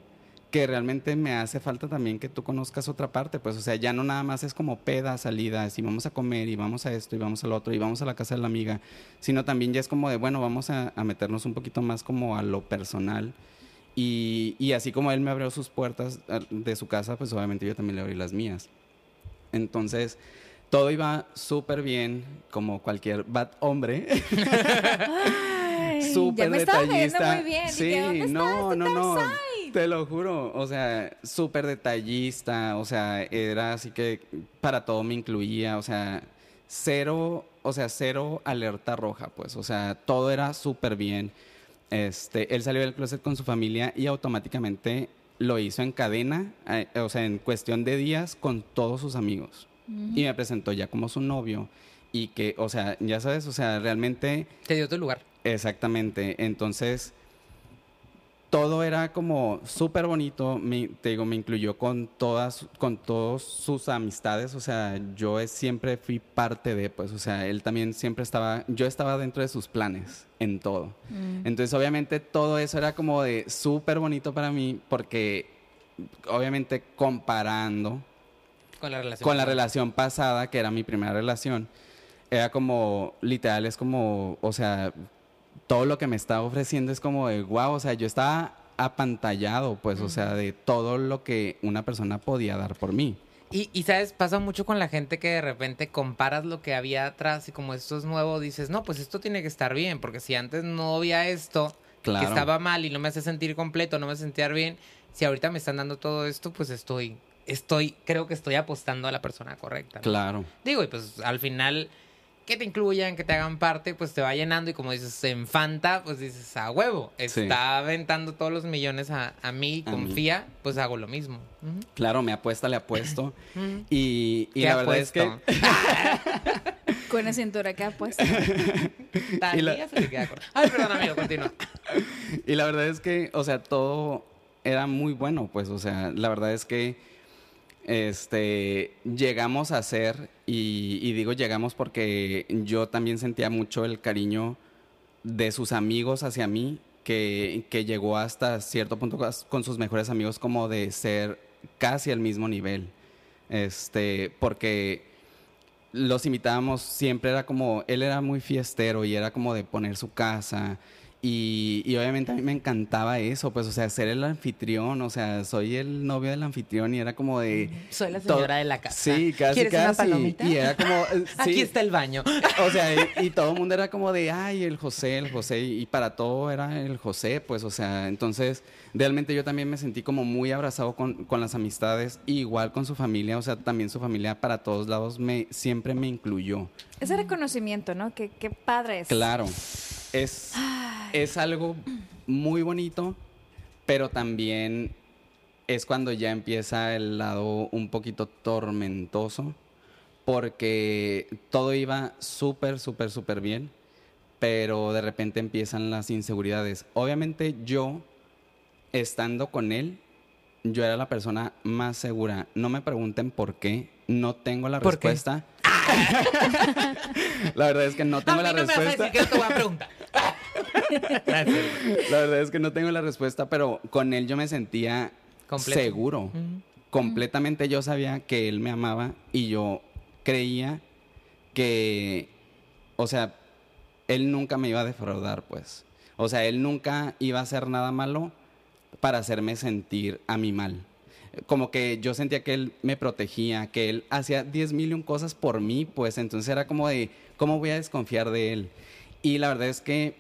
que realmente me hace falta también que tú conozcas otra parte, pues, o sea, ya no nada más es como peda, salidas, y vamos a comer, y vamos a esto, y vamos al otro, y vamos a la casa de la amiga, sino también ya es como de, bueno, vamos a, a meternos un poquito más como a lo personal. Y, y así como él me abrió sus puertas eh, de su casa, pues obviamente yo también le abrí las mías. Entonces, todo iba súper bien, como cualquier bad hombre. Súper detallista. muy bien. Sí, Dije, ¿dónde no, este no, no. Tarzai? Te lo juro. O sea, súper detallista. O sea, era así que para todo me incluía. O sea, cero, o sea, cero alerta roja, pues. O sea, todo era súper bien. Este, él salió del closet con su familia y automáticamente lo hizo en cadena, eh, o sea, en cuestión de días con todos sus amigos. Y me presentó ya como su novio. y que, o sea, ya sabes, o sea, realmente Te dio tu lugar. Exactamente. Entonces, todo era como súper bonito. Me- te digo, me incluyó con todas, con todos sus amistades. O sea, yo siempre fui parte de, pues, o sea, él también siempre estaba, yo estaba dentro de sus planes en todo. Entonces, obviamente, todo eso era como de súper bonito para mí porque, obviamente, comparando Con la relación. con la relación pasada, que era mi primera relación, era como, literal, es como, o sea, todo lo que me estaba ofreciendo es como de, wow, o sea, yo estaba apantallado, pues, o sea, de todo lo que una persona podía dar por mí. Y, y, sabes, pasa mucho con la gente que de repente comparas lo que había atrás y como esto es nuevo, dices, no, pues esto tiene que estar bien, porque si antes no había esto, Claro. que estaba mal y no me hace sentir completo, no me sentir bien, si ahorita me están dando todo esto, pues estoy, estoy, creo que estoy apostando a la persona correcta. ¿no? Claro. Digo, y pues al final, que te incluyan, que te hagan parte, pues te va llenando y como dices, en Fanta, pues dices, a huevo, Sí. está aventando todos los millones a, a mí, A mí. confía, pues hago lo mismo. Claro, me apuesta, le apuesto. Y, y ¿Qué la verdad es que... apuesto? Con la cintura que ha puesto. Talía Y la- se le queda corta. Ay, perdón, amigo, continúa. Y la verdad es que, o sea, todo era muy bueno, pues, o sea, la verdad es que este llegamos a ser, y, digo llegamos porque yo también sentía mucho el cariño de sus amigos hacia mí, que, que llegó hasta cierto punto con- con sus mejores amigos como de ser casi al mismo nivel. Este, porque los invitábamos, siempre era como, él era muy fiestero y era como de poner su casa. Y, y obviamente a mí me encantaba eso, pues, o sea, ser el anfitrión, o sea, soy el novio del anfitrión y era como de... Soy la señora de la casa. Sí, casi, ¿Quieres una casi. palomita? Y era como... eh, Aquí está el baño. O sea, y, y todo el mundo era como de, ay, el José, el José, y para todo era el José, pues, o sea, entonces, realmente yo también me sentí como muy abrazado con, con las amistades, igual con su familia, o sea, también su familia para todos lados me, siempre me incluyó. Ese reconocimiento, ¿no? Qué, qué padre es. Claro, es, es algo muy bonito, pero también es cuando ya empieza el lado un poquito tormentoso, porque todo iba súper, súper, súper bien, pero de repente empiezan las inseguridades. Obviamente yo, estando con él, yo era la persona más segura. No me pregunten por qué, no tengo la ¿Por qué? la verdad es que no tengo a la mí no me vas a respuesta. decir que no te voy a preguntar. Gracias. La verdad es que no tengo la respuesta, pero con él yo me sentía Completo. seguro. Completamente yo sabía que él me amaba y yo creía que, o sea, él nunca me iba a defraudar, pues. O sea, él nunca iba a hacer nada malo para hacerme sentir a mí mal. Como que yo sentía que él me protegía, que él hacía 10 mil cosas por mí, pues entonces era como de, ¿cómo voy a desconfiar de él? Y la verdad es que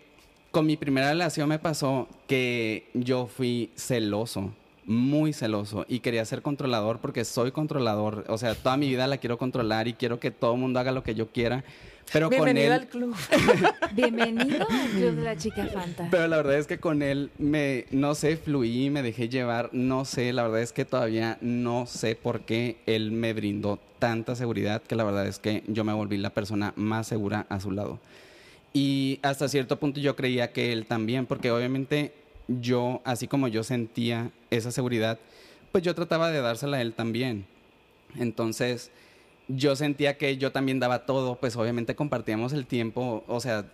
con mi primera relación me pasó que yo fui celoso, muy celoso, y quería ser controlador porque soy controlador. O sea, toda mi vida la quiero controlar y quiero que todo el mundo haga lo que yo quiera. Pero con Bienvenido él... al club. Bienvenido al Club de la Chica Fanta. Pero la verdad es que con él me, no sé, fluí, me dejé llevar, no sé, la verdad es que todavía no sé por qué él me brindó tanta seguridad que la verdad es que yo me volví la persona más segura a su lado. Y hasta cierto punto yo creía que él también, porque obviamente yo, así como yo sentía esa seguridad, pues yo trataba de dársela a él también. Entonces, yo sentía que yo también daba todo, pues obviamente compartíamos el tiempo, o sea,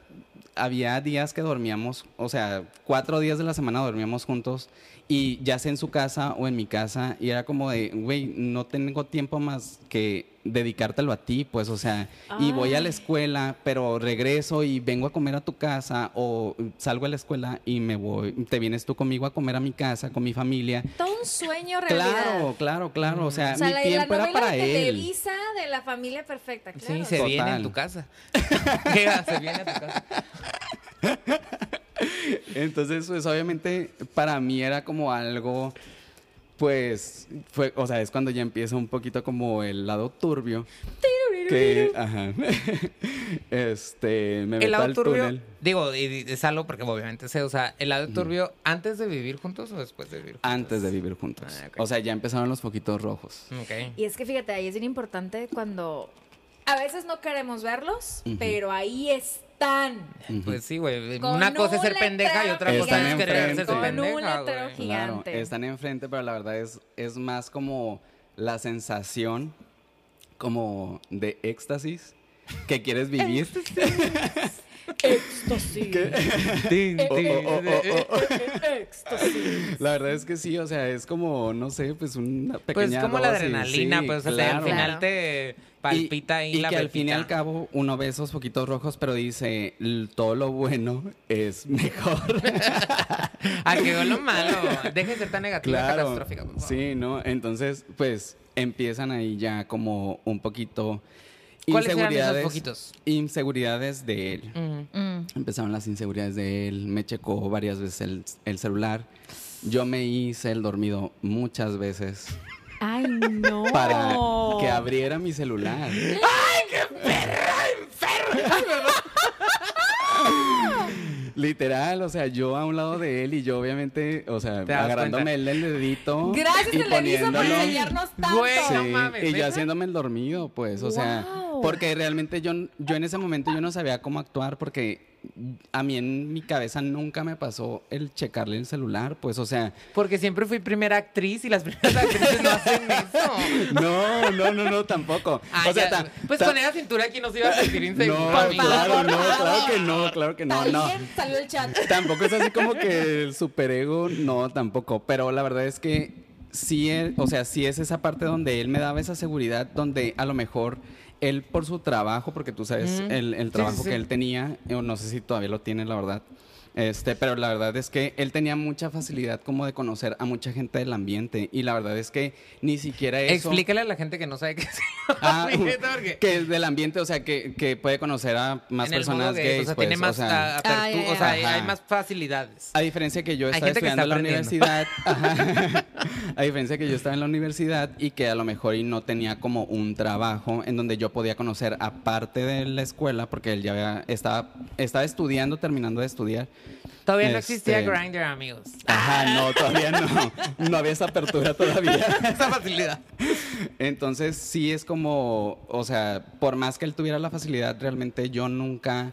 había días que dormíamos, o sea, cuatro días de la semana dormíamos juntos y ya sea en su casa o en mi casa y era como de, güey, no tengo tiempo más que dedicártelo a ti, pues, o sea, y voy a la Ay. escuela, pero regreso y vengo a comer a tu casa o salgo a la escuela y me voy, te vienes tú conmigo a comer a mi casa, con mi familia. Todo un sueño realidad. Claro, claro, claro, o sea, O sea, mi la, la tiempo era para de él. Televisa de la familia perfecta, claro. Sí, se viene Total. en tu casa. Se viene a tu casa. Entonces, pues obviamente para mí era como algo, pues, fue, o sea, es cuando ya empieza un poquito como el lado turbio. Que, ajá, este, me El meto lado al turbio, túnel. digo, y y es algo porque obviamente sé, o sea, el lado turbio antes de vivir juntos o después de vivir juntos. Antes de vivir juntos. Ah. O sea, ya empezaron los foquitos rojos. Ok. Y es que fíjate, ahí es bien importante cuando A veces no queremos verlos, pero ahí están. Pues sí, güey. Con Una cosa es ser un pendeja y otra letrero cosa es querer Con hacerse un pendeja, letrero güey. gigante. Claro, están enfrente, pero la verdad es, es más como la sensación como de éxtasis que quieres vivir. Éxtasis. La verdad es que sí, o sea, es como, no sé, pues una pequeña Pues como la adrenalina, sí, pues o sea, al final Claro. te palpita ahí y la que al fin y al cabo uno ve esos poquitos rojos, pero dice, "L- todo lo bueno es mejor. Ah, quedó lo malo. Deje de ser tan negativa y claro. catastrófica, por favor. Sí, ¿no? Entonces, pues empiezan ahí ya como un poquito ¿Cuáles eran esos inseguridades, poquitos? inseguridades de él. Mm. Mm. Empezaron las inseguridades de él, me checó varias veces el, el celular. Yo me hice el dormido muchas veces Ay, no. para que abriera mi celular. Literal, o sea, yo a un lado de él y yo obviamente, o sea, agarrándome el dedito Gracias, y Televisa, por poniéndolo- enseñarnos tanto. Güey, Sí, no mames, y yo haciéndome el dormido, pues, o sea, Wow. Porque realmente yo, yo en ese momento yo no sabía cómo actuar porque a mí en mi cabeza nunca me pasó el checarle el celular, pues, o sea, Porque siempre fui primera actriz y las primeras actrices no hacen eso. no, no, no, no, tampoco. Ah, o sea, ya. ta- pues ta- con esa cintura aquí no se iba a sentir inseguro. No, claro, no, claro que no, claro que no, no. Salió el chat. Tampoco es así como que el superego, no, tampoco. Pero la verdad es que sí, él- o sea, sí es esa parte donde él me daba esa seguridad, donde a lo mejor él por su trabajo, porque tú sabes el, el trabajo sí, sí. que él tenía, o no sé si todavía lo tiene, la verdad. Este, pero la verdad es que él tenía mucha facilidad como de conocer a mucha gente del ambiente y la verdad es que ni siquiera eso Explícale a la gente que no sabe qué es. Ah, que es del ambiente, o sea, que, que puede conocer a más en personas gay, gays, o sea, pues, tiene más o sea, ah, o sea, hay- más facilidades. A diferencia que yo estaba estudiando en la universidad, ajá, a diferencia que yo estaba en la universidad y que a lo mejor y no tenía como un trabajo en donde yo podía conocer aparte de la escuela, porque él ya había- estaba, estaba estudiando, terminando de estudiar. Todavía no Este- existía Grindr, amigos. Ajá, no, todavía no, no había esa apertura todavía. Esa facilidad. Entonces sí es como, o sea, por más que él tuviera la facilidad, realmente yo nunca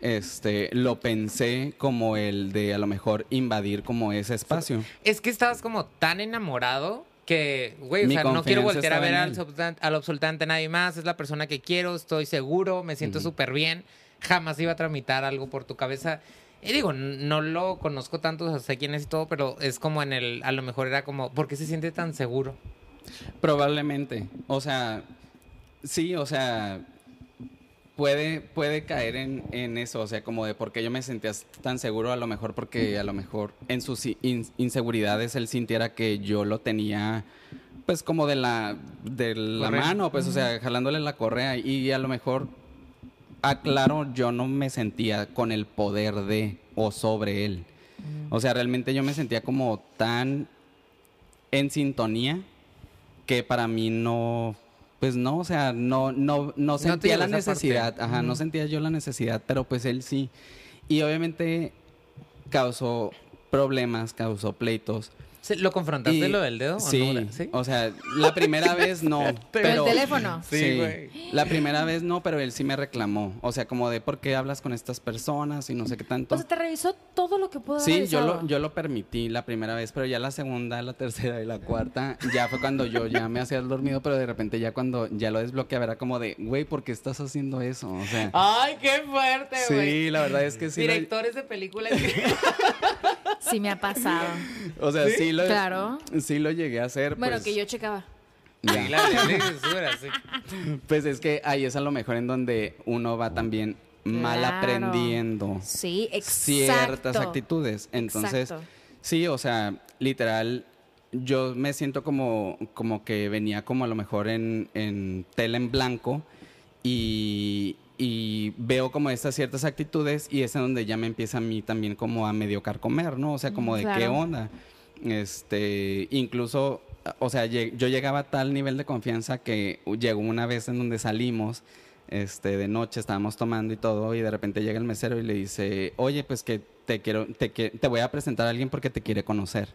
este, lo pensé como el de a lo mejor invadir como ese espacio. Es que estabas como tan enamorado que, güey, o Mi sea, no quiero voltear a ver al, al nadie más. Es la persona que quiero, estoy seguro, me siento súper bien. Jamás iba a tramitar algo por tu cabeza. Y digo, no lo conozco tanto, o sea, sé quién es y todo, pero es como en el, a lo mejor era como, ¿por qué se siente tan seguro? Probablemente. O sea, sí, o sea, puede, puede caer en, en eso, o sea, como de por qué yo me sentía tan seguro, a lo mejor porque a lo mejor en sus in- inseguridades él sintiera que yo lo tenía pues como de la de la Correa. mano, pues o sea, jalándole la correa y a lo mejor aclaro, yo no me sentía con el poder de o sobre él. O sea, realmente yo me sentía como tan en sintonía que para mí no, pues no, o sea, no, no, no sentía la necesidad, parte. ajá, no sentía yo la necesidad, pero pues él sí. Y obviamente causó problemas, causó pleitos. ¿Se- ¿Lo confrontaste Y- lo del dedo? o Sí, no? ¿Sí? o sea, la primera vez no, Pero pero el teléfono. Sí, güey. La primera vez no, pero él sí me reclamó, o sea, como de por qué hablas con estas personas y no sé qué tanto. O sea, te revisó todo lo que pudo Sí, yo lo, yo lo permití la primera vez, pero ya la segunda, la tercera y la cuarta, ya fue cuando yo ya me hacía el dormido, pero de repente ya cuando ya lo desbloqueaba era como de, güey, ¿por qué estás haciendo eso? O sea, ¡Ay, qué fuerte, güey! sí, la verdad es que sí. lo- Directores de películas. Sí me ha pasado. o sea, sí, lo, Claro. sí lo llegué a hacer. Bueno, pues, que yo checaba. ya. Sí, la ley de censura, sí. Pues es que ahí es a lo mejor en donde uno va también mal Claro. aprendiendo Sí, exacto. ciertas actitudes. Entonces, Exacto. sí, o sea, literal, yo me siento como, como que venía como a lo mejor en, en tela en blanco y, y veo como estas ciertas actitudes y es en donde ya me empieza a mí también como a medio carcomer, ¿no? O sea, como de qué onda. Este, incluso, o sea, yo llegaba a tal nivel de confianza que llegó una vez en donde salimos, este, de noche estábamos tomando y todo, y de repente llega el mesero y le dice, oye, pues que te quiero, te, que- te voy a presentar a alguien porque te quiere conocer.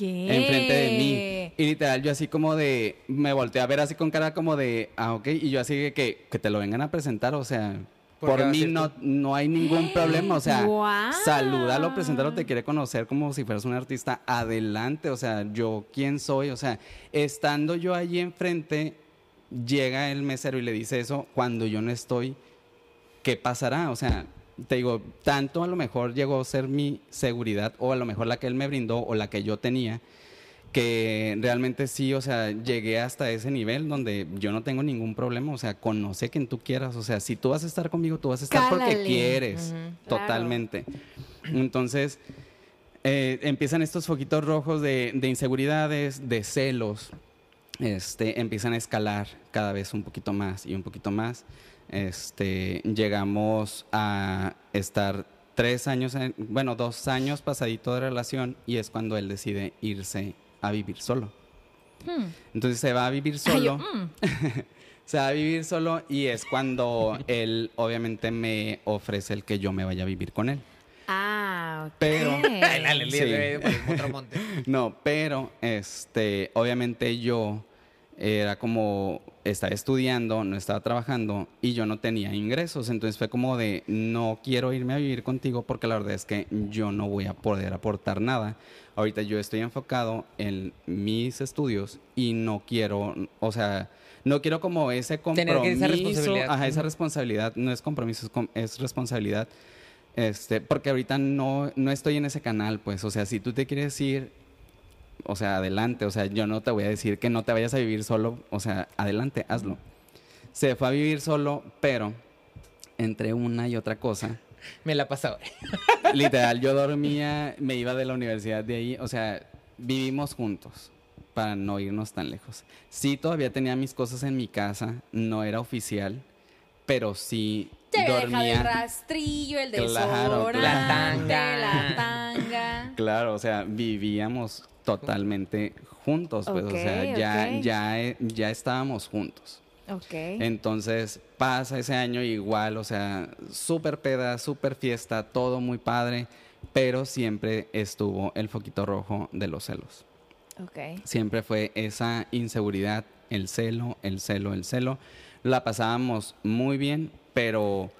Enfrente de mí. Y literal, yo así como de, me volteé a ver así con cara como de, ah, ok, y yo así de que, que te lo vengan a presentar, o sea, por mí no, no hay ningún problema, o sea, ¡Guau! salúdalo, preséntalo, te quiere conocer como si fueras un artista, adelante, o sea, yo quién soy, o sea, estando yo allí enfrente, llega el mesero y le dice eso, cuando yo no estoy, ¿qué pasará? O sea, te digo, tanto a lo mejor llegó a ser mi seguridad o a lo mejor la que él me brindó o la que yo tenía, que realmente sí, o sea, llegué hasta ese nivel donde yo no tengo ningún problema, o sea, conoce quien tú quieras, o sea, si tú vas a estar conmigo, tú vas a estar porque quieres, Claro. totalmente. Entonces, eh, empiezan estos foquitos rojos de, de inseguridades, de celos, este, empiezan a escalar cada vez un poquito más y un poquito más. Este, llegamos a estar tres años, en- bueno, dos años pasadito de relación y es cuando él decide irse a vivir solo. Hmm. Entonces se va a vivir Ay, solo, mm. se va a vivir solo y es cuando él obviamente me ofrece el que yo me vaya a vivir con él. Ah, ok. Pero- Sí. de- por el otro monte. No, pero este, obviamente yo era como estaba estudiando, no estaba trabajando y yo no tenía ingresos, entonces fue como de no quiero irme a vivir contigo porque la verdad es que yo no voy a poder aportar nada. Ahorita yo estoy enfocado en mis estudios y no quiero, o sea, no quiero como ese compromiso, esa responsabilidad. ajá, esa responsabilidad, no es compromiso, es, com- es responsabilidad. Este, porque ahorita no, no estoy en ese canal, pues, o sea, si tú te quieres ir, o sea, adelante, o sea, yo no te voy a decir que no te vayas a vivir solo, o sea, adelante, hazlo. Se fue a vivir solo, pero entre una y otra cosa, Me la pasaba. literal, yo dormía, me iba de la universidad de ahí, o sea, vivimos juntos para no irnos tan lejos. Sí, todavía tenía mis cosas en mi casa, no era oficial, pero sí Te había dormía. dejado el rastrillo, el Claro, desodorante, La tanga. la tanga. Claro, o sea, vivíamos totalmente juntos, pues, o sea, ya, ya, ya estábamos juntos. Ok. Entonces pasa ese año igual, o sea, súper peda, súper fiesta, todo muy padre, pero siempre estuvo el foquito rojo de los celos. Ok. Siempre fue esa inseguridad, el celo, el celo, el celo. La pasábamos muy bien, pero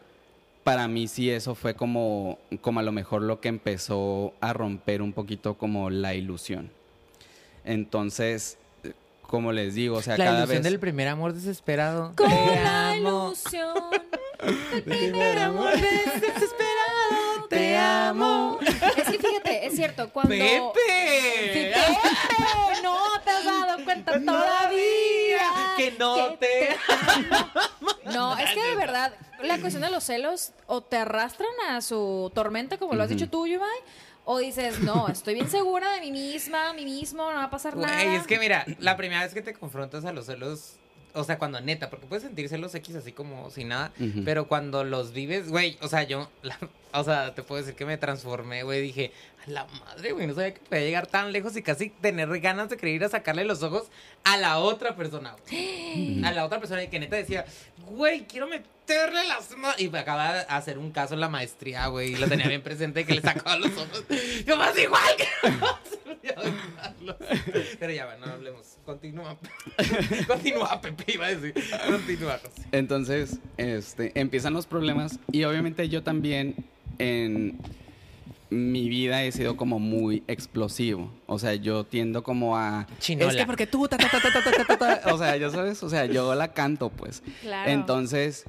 para mí sí eso fue como, como a lo mejor lo que empezó a romper un poquito como la ilusión. Entonces, como les digo, o sea, La cada ilusión vez... del primer amor desesperado. Con la ilusión. Primer amor desesperado. Te amo. Es que fíjate, es cierto, cuando. ¡Pepe! Pepe, no te has dado cuenta todavía. Que no te- No, es que de verdad, la cuestión de los celos o te arrastran a su tormenta, como lo has dicho tú, Yuvay, o dices, no, estoy bien segura de mí misma, mí mismo, no va a pasar nada. Güey, es que mira, la primera vez que te confrontas a los celos, o sea, cuando neta, porque puedes sentir celos X así como sin nada, pero cuando los vives, güey, o sea, yo, la- o sea, te puedo decir que me transformé, güey, dije, a la madre, güey, no sabía que podía llegar tan lejos y casi tener ganas de querer ir a sacarle los ojos a la otra persona, güey. A la otra persona y que neta decía, güey, quiero meterle las manos. Y me acaba de hacer un caso en la maestría, güey, y lo tenía bien presente que le sacaba los ojos. Yo más igual que. Pero ya, va, no hablemos. Continúa. Continúa, Pepe, iba a decir. Continúa, José. Entonces, este, empiezan los problemas y obviamente yo también en mi vida he sido como muy explosivo. O sea, yo tiendo como a... Chinola. Es que porque tú... ta, ta, ta, ta, ta, ta, ta, ta". O sea, ya sabes, o sea, yo la canto pues. Claro. Entonces,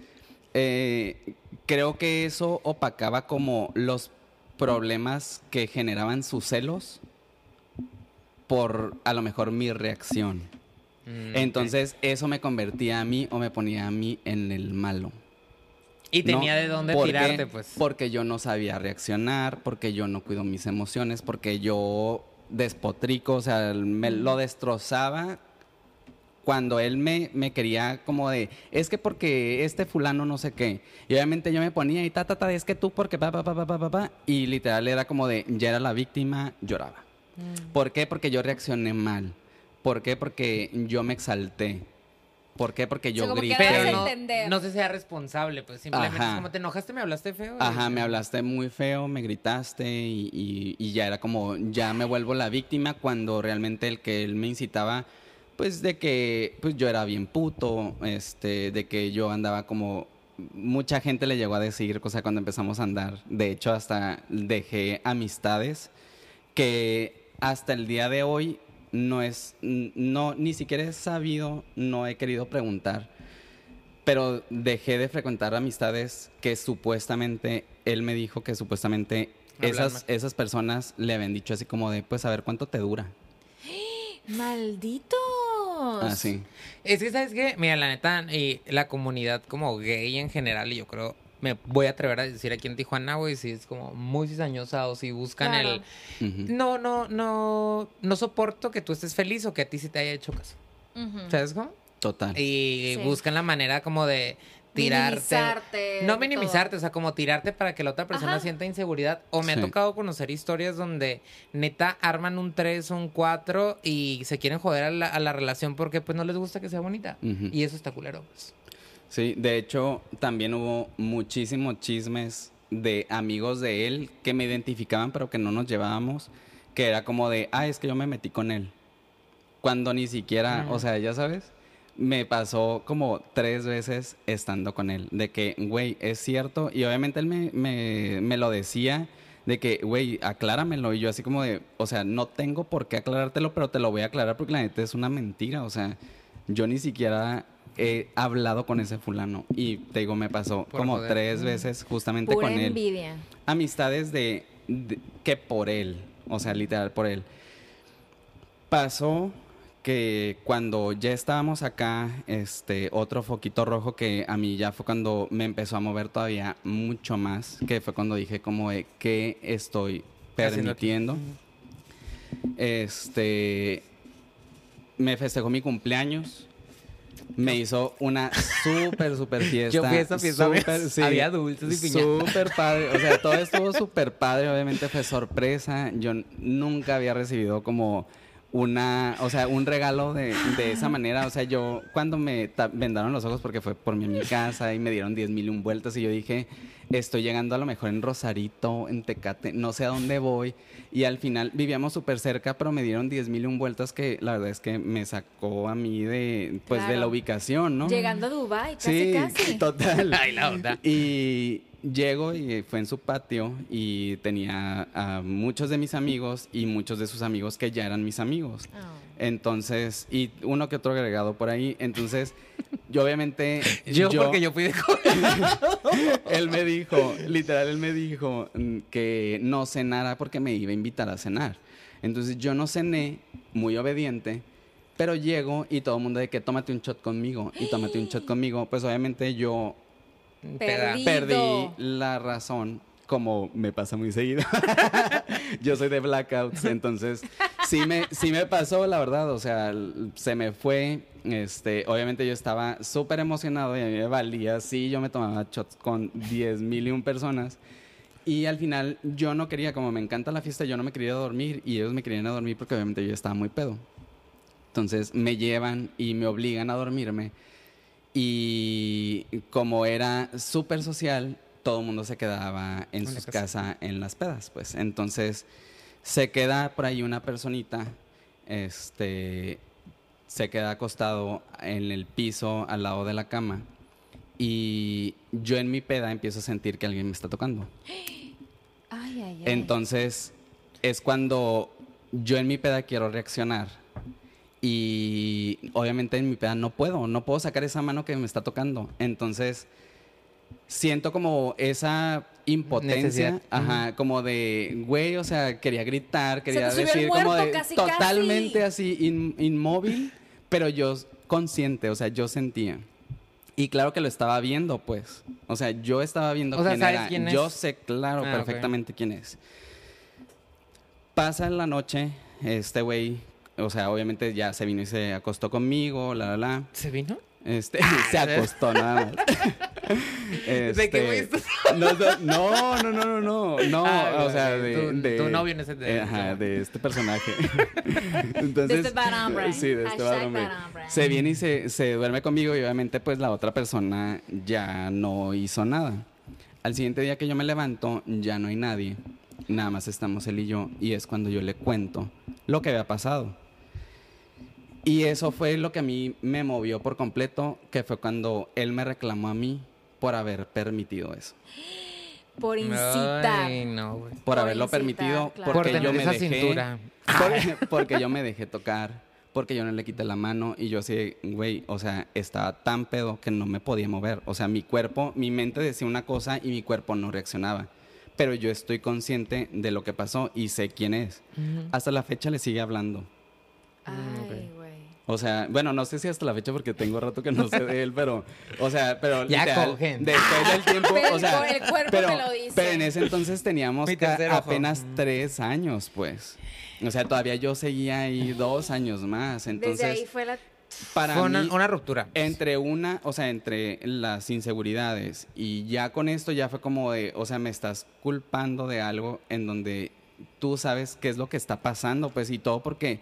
eh, creo que eso opacaba como los problemas que generaban sus celos por a lo mejor mi reacción. Mm, Entonces, eso me convertía a mí o me ponía a mí en el malo. Y tenía ¿no? de dónde ¿Por qué? tirarte, pues. Porque yo no sabía reaccionar, porque yo no cuido mis emociones, porque yo despotrico, o sea, me lo destrozaba cuando él me, me quería como de, es que porque este fulano no sé qué. Y obviamente yo me ponía y ta, ta, ta, es que tú porque pa, pa, pa, pa, pa, pa, pa. Y literal era como de, ya era la víctima, lloraba. ¿Por qué? Porque yo reaccioné mal. ¿Por qué? Porque yo me exalté. ¿Por qué? Porque O yo sea, grité. Pero no, no se sea responsable, pues simplemente Ajá. es como te enojaste, me hablaste feo. Ajá, me hablaste muy feo, me gritaste y, y- y ya era como, ya me vuelvo la víctima cuando realmente el que él me incitaba, pues de que pues yo era bien puto, este, de que yo andaba como, mucha gente le llegó a decir, o sea, cuando empezamos a andar, de hecho hasta dejé amistades que hasta el día de hoy no es, no, ni siquiera he sabido, no he querido preguntar pero dejé de frecuentar amistades que supuestamente él me dijo que supuestamente esas, esas personas le habían dicho así como de, pues a ver cuánto te dura. Malditos. Así. Es que, ¿sabes qué? Mira, la neta, y la comunidad como gay en general, y yo creo, me voy a atrever a decir aquí en Tijuana, güey, si es como muy cizañosa o si buscan Claro. el... No, no, no, no soporto que tú estés feliz o que a ti sí te haya hecho caso. ¿Sabes cómo? Total. Y Sí. buscan la manera como de tirarte. Minimizarte, No todo. minimizarte, o sea, como tirarte para que la otra persona Ajá. sienta inseguridad. O me Sí. ha tocado conocer historias donde neta arman un 3 o un 4 y se quieren joder a la, a la relación porque pues no les gusta que sea bonita. Y eso está culero, pues. Sí, de hecho, también hubo muchísimos chismes de amigos de él que me identificaban pero que no nos llevábamos, que era como de, ah, es que yo me metí con él. Cuando ni siquiera, o sea, ya sabes, me pasó como tres veces estando con él, de que, güey, es cierto, y obviamente él me, me, me lo decía, de que, güey, acláramelo, y yo así como de, o sea, no tengo por qué aclarártelo, pero te lo voy a aclarar porque la neta es una mentira, o sea, yo ni siquiera he hablado con ese fulano, y te digo, me pasó Por como joder. tres veces justamente Pura con él envidia. amistades de, de- que por él, o sea, literal por él. Pasó que cuando ya estábamos acá, este otro foquito rojo que a mí ya fue cuando me empezó a mover todavía mucho más, que fue cuando dije como de qué estoy permitiendo. Este me festejó mi cumpleaños. Me hizo una súper, súper fiesta. Yo fui a esa fiesta, había- súper, sí, había dulces y piñata. Súper padre. O sea, todo estuvo súper padre. Obviamente fue sorpresa. Yo nunca había recibido como una, o sea, un regalo de, de esa manera. O sea, yo cuando me vendaron los ojos porque fue por mí en mi casa y me dieron 10 mil un vueltas y yo dije, estoy llegando a lo mejor en Rosarito, en Tecate, no sé a dónde voy. Y al final vivíamos súper cerca, pero me dieron 10 mil un vueltas que la verdad es que me sacó a mí de, pues, de la ubicación, ¿no? Llegando a Dubai, casi, Sí, casi. total. Ay, la onda. Y llego y fue en su patio y tenía a muchos de mis amigos y muchos de sus amigos que ya eran mis amigos. Oh. Entonces, y uno que otro agregado por ahí. Entonces, yo obviamente... Yo, porque yo fui de él me dijo, literal, él me dijo mm, que no cenara porque me iba a invitar a cenar. Entonces yo no cené, muy obediente, pero llego y todo el mundo de que tómate un shot conmigo y tómate un shot conmigo. Pues obviamente yo Perdí. la razón, como me pasa muy seguido. yo soy de blackouts, entonces sí me, sí me pasó, la verdad. O sea, se me fue. Este, obviamente yo estaba súper emocionado y a mí me valía. Sí, yo me tomaba shots con 10 mil y un personas. Y al final yo no quería, como me encanta la fiesta, yo no me quería dormir y ellos me querían a dormir porque obviamente yo estaba muy pedo. Entonces me llevan y me obligan a dormirme. Y como era súper social, todo el mundo se quedaba en En la sus casa. casas en las pedas, pues. Entonces se queda por ahí una personita, este, se queda acostado en el piso al lado de la cama. Y yo en mi peda empiezo a sentir que alguien me está tocando. Ay, ay, ay. Entonces, es cuando yo en mi peda quiero reaccionar. Y obviamente en mi peda no puedo, no puedo sacar esa mano que me está tocando. Entonces, siento como esa impotencia, Necesidad. ajá, como de, güey, o sea, quería gritar, quería decir como de casi, totalmente casi. así in- inmóvil, pero yo consciente, o sea, yo sentía. Y claro que lo estaba viendo, pues. O sea, yo estaba viendo O sea, quién ¿sabes era. quién es? Yo sé, claro, Ah, perfectamente quién es. Pasa la noche, este güey, o sea, obviamente ya se vino y se acostó conmigo, la, la, la. ¿Se vino? Este, se acostó nada más. ¿De qué Este, estás no, no, no, no, no, no, no, Ah, o sea, de, tu- de- tu novio en ese- de- eh, ajá, de este personaje. Entonces, De este bad hombre. Sí, de este bad Hashtag hombre. bad hombre. Se viene y se, se duerme conmigo y obviamente pues la otra persona ya no hizo nada. Al siguiente día que yo me levanto ya no hay nadie, nada más estamos él y yo y es cuando yo le cuento lo que había pasado. Y eso fue lo que a mí me movió por completo, que fue cuando él me reclamó a mí por haber permitido eso. Por incitar. Ay, no, güey. Por Por haberlo incitar, permitido, claro. Por porque yo tener me esa dejé, cintura. por- porque yo me dejé tocar, porque yo no le quité la mano y yo así, güey, o sea, estaba tan pedo que no me podía mover. O sea, mi cuerpo, mi mente decía una cosa y mi cuerpo no reaccionaba. Pero yo estoy consciente de lo que pasó y sé quién es. Hasta la fecha le sigue hablando. Ay, güey. O sea, bueno, no sé si hasta la fecha porque tengo rato que no sé de él, pero, o sea, pero Ya literal, cogen. después del tiempo, Pero o sea, el cuerpo pero, te lo dice. pero en ese entonces teníamos apenas tres años, pues. O sea, todavía yo seguía ahí dos años más, entonces Desde ahí fue la. para Fue una, mí una ruptura. entre una, o sea, entre las inseguridades y ya con esto ya fue como de, o sea, me estás culpando de algo en donde tú sabes qué es lo que está pasando, pues, y todo porque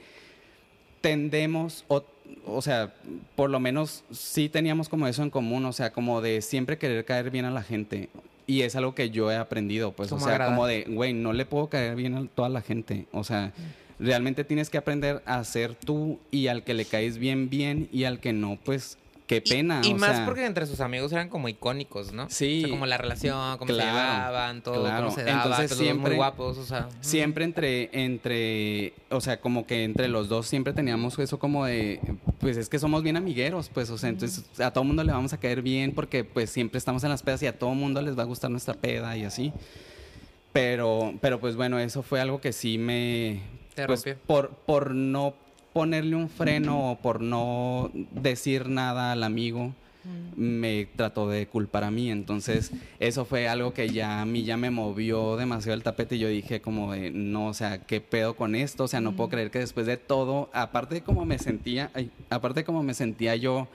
tendemos, o, o sea, por lo menos sí teníamos como eso en común, o sea, como de siempre querer caer bien a la gente. Y es algo que yo he aprendido, pues, o sea, como de, güey, no le puedo caer bien a toda la gente. O sea, realmente tienes que aprender a ser tú y al que le caes bien, bien y al que no, pues, qué pena. Y, o más sea, porque entre sus amigos eran como icónicos, ¿no? Sí. O sea, como la relación, cómo se Claro, llevaban, todo, claro. cómo se daban, Entonces, todos siempre- muy guapos, o sea. Siempre entre, entre, o sea, como que entre los dos siempre teníamos eso como de, pues es que somos bien amigueros, pues, o sea, entonces a todo mundo le vamos a caer bien porque pues siempre estamos en las pedas y a todo mundo les va a gustar nuestra peda y así. Pero, pero pues bueno, eso fue algo que sí me, Te pues, rompió. por, por no ponerle un freno o por no decir nada al amigo, me trató de culpar a mí. Entonces, eso fue algo que ya a mí ya me movió demasiado el tapete. Y yo dije como de, no, o sea, ¿qué pedo con esto? O sea, no puedo creer que después de todo, aparte de cómo me sentía, ay, aparte de cómo me sentía yo,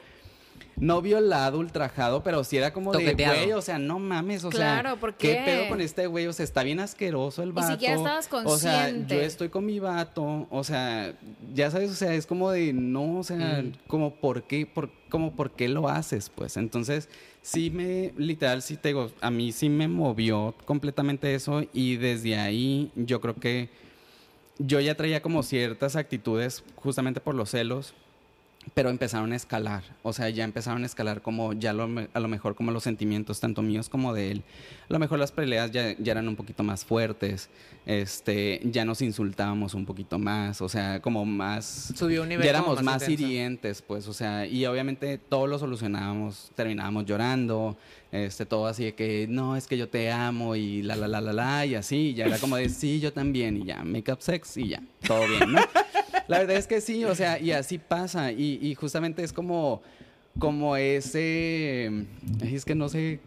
no violado, ultrajado, pero sí era como Toqueteado. de, güey, o sea, no mames, o Claro, sea, ¿por ¿qué qué? pedo con este güey? O sea, está bien asqueroso el Ni vato. siquiera estabas O sea, consciente. yo estoy con mi vato, o sea, ya sabes, o sea, es como de, no, o sea, Mm. como, ¿por qué, por, como, ¿por qué lo haces? Pues, entonces, sí me, literal, sí te digo, a mí sí me movió completamente eso y desde ahí yo creo que yo ya traía como ciertas actitudes justamente por los celos, pero empezaron a escalar, o sea, ya empezaron a escalar como ya lo a lo mejor como los sentimientos tanto míos como de él. A lo mejor las peleas ya, ya eran un poquito más fuertes, este, ya nos insultábamos un poquito más, o sea, como más Subió un nivel ya éramos más, intenso. hirientes, pues, o sea, y obviamente todo lo solucionábamos, terminábamos llorando, este, todo así de que, no, es que yo te amo y la, la, la, la, la, y así, y ya era como de, sí, yo también, y ya, make up sex, y ya, todo bien, ¿no? La verdad es que sí, o sea, y así pasa, y, y justamente es como, como ese, es que no sé,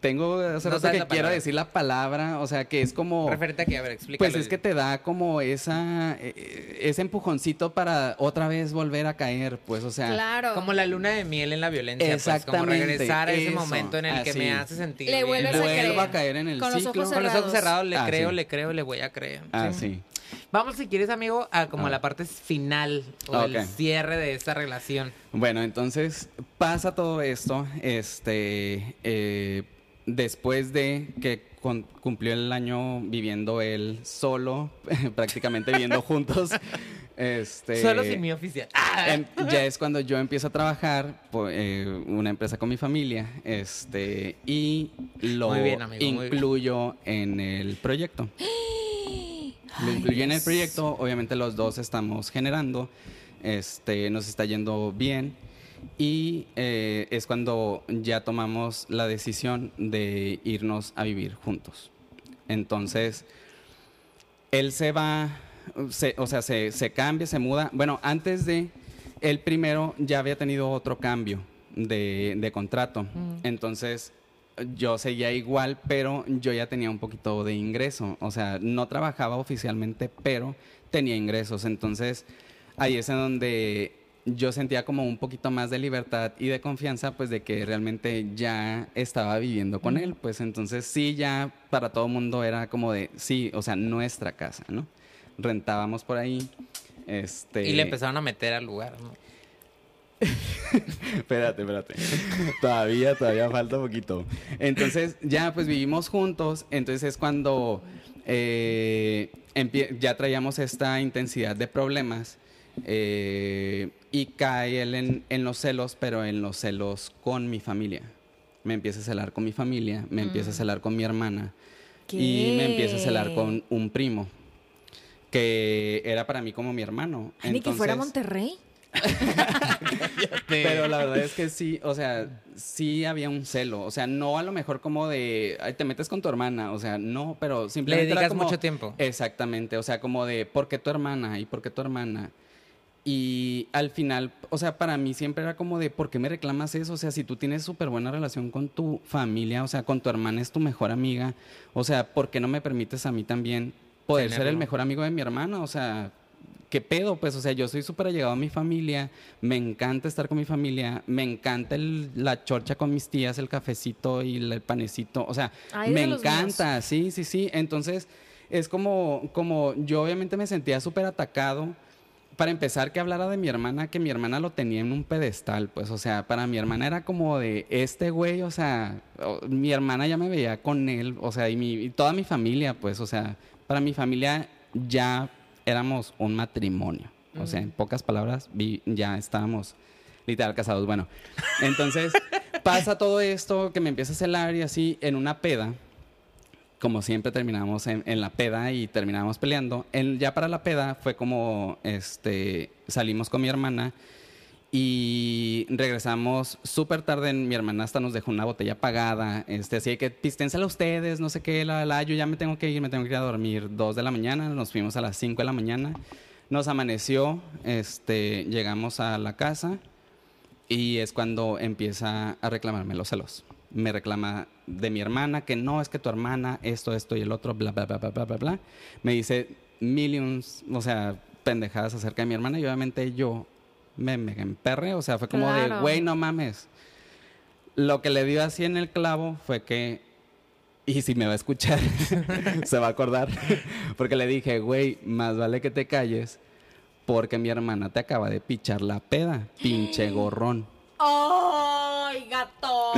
tengo hace No rato que quiero palabra. decir la palabra, o sea, que es como... Referente a que, a ver, explícalo. Pues es que te da como esa eh, ese empujoncito para otra vez volver a caer, pues, o sea, Claro. Como la luna de miel en la violencia. Pues, como Exactamente, regresar a ese eso, momento en el que me hace sentir. Le vuelvo a caer en el Con los ciclo. ojos Con los ojos cerrados. cerrados le Ah, creo, sí. le creo, le voy a creer. Ah, Sí. sí. Vamos, si quieres, amigo, a como Ah. a la parte final o el cierre de esta relación. Bueno, entonces pasa todo esto, este, eh, después de que cumplió el año viviendo él solo, prácticamente viviendo juntos, este, Solo sin mi oficial. Ah. ya es cuando yo empiezo a trabajar por eh, una empresa con mi familia, este, y lo bien, amigo, incluyo en el proyecto. Lo incluyo en el proyecto, obviamente los dos estamos generando, este, nos está yendo bien y eh, es cuando ya tomamos la decisión de irnos a vivir juntos. Entonces, él se va, se- o sea, se, se cambia, se muda. Bueno, antes de, él primero ya había tenido otro cambio de, de contrato. Entonces, yo seguía igual, pero yo ya tenía un poquito de ingreso. O sea, no trabajaba oficialmente, pero tenía ingresos. Entonces, ahí es en donde yo sentía como un poquito más de libertad y de confianza, pues de que realmente ya estaba viviendo con él. Pues entonces sí, ya para todo mundo era como de, sí, o sea, nuestra casa, ¿no? Rentábamos por ahí. Este... Y le empezaron a meter al lugar, ¿no? espérate, espérate. todavía, todavía falta poquito. Entonces, ya pues vivimos juntos. Entonces es cuando eh, ya traíamos esta intensidad de problemas. eh, y cae él en, en los celos, pero en los celos con mi familia. Me empieza a celar con mi familia, me empieza a celar con mi hermana. Y me empieza a celar con un primo. Que era para mí como mi hermano. Ay, ni que fuera Monterrey. Pero la verdad es que sí, o sea, sí había un celo. O sea, no a lo mejor como de, "Ay, te metes con tu hermana. O sea, no, pero simplemente. era dedicas como- mucho tiempo. Exactamente. O sea, como de, ¿por qué tu hermana? ¿Y por qué tu hermana? Y al final, o sea, para mí siempre era como de, ¿por qué me reclamas eso? O sea, si tú tienes súper buena relación con tu familia, o sea, con tu hermana es tu mejor amiga, o sea, ¿por qué no me permites a mí también poder ser el mejor amigo de mi hermana? O sea, ¿qué pedo? Pues, o sea, yo soy súper allegado a mi familia, me encanta estar con mi familia, me encanta el- la chorcha con mis tías, el cafecito y el panecito, o sea, Ay, me encanta, sí, sí, sí. Entonces, es como, como yo obviamente me sentía súper atacado. Para empezar, que hablara de mi hermana, que mi hermana lo tenía en un pedestal, pues, o sea, para mi hermana era como de este güey, o sea, mi hermana ya me veía con él, o sea, y, mi, y toda mi familia, pues, o sea, para mi familia ya éramos un matrimonio, o sea, en pocas palabras, vi- ya estábamos literal casados. Bueno, entonces pasa todo esto que me empieza a celar y así en una peda como siempre terminamos en, en la peda y terminamos peleando. En- ya para la peda fue como este salimos con mi hermana y regresamos súper tarde. Mi hermana hasta nos dejó una botella pagada. Este, así que pisténsela ustedes, no sé qué, la, la, yo ya me tengo que ir, me tengo que ir a dormir. Dos de la mañana, nos fuimos a las cinco de la mañana. Nos amaneció, este, llegamos a la casa y es cuando empieza a reclamarme los celos. Me reclama de mi hermana que no, es que tu hermana, esto, esto y el otro, bla, bla, bla, bla, bla, bla, bla. Me dice millions, o sea, pendejadas acerca de mi hermana y obviamente yo me, me emperré, o sea, fue como de, güey, no mames. Lo que le dio así en el clavo fue que, y si me va a escuchar, se va a acordar, porque le dije, güey, más vale que te calles, porque mi hermana te acaba de pichar la peda, pinche gorrón. ¡Ay, gato!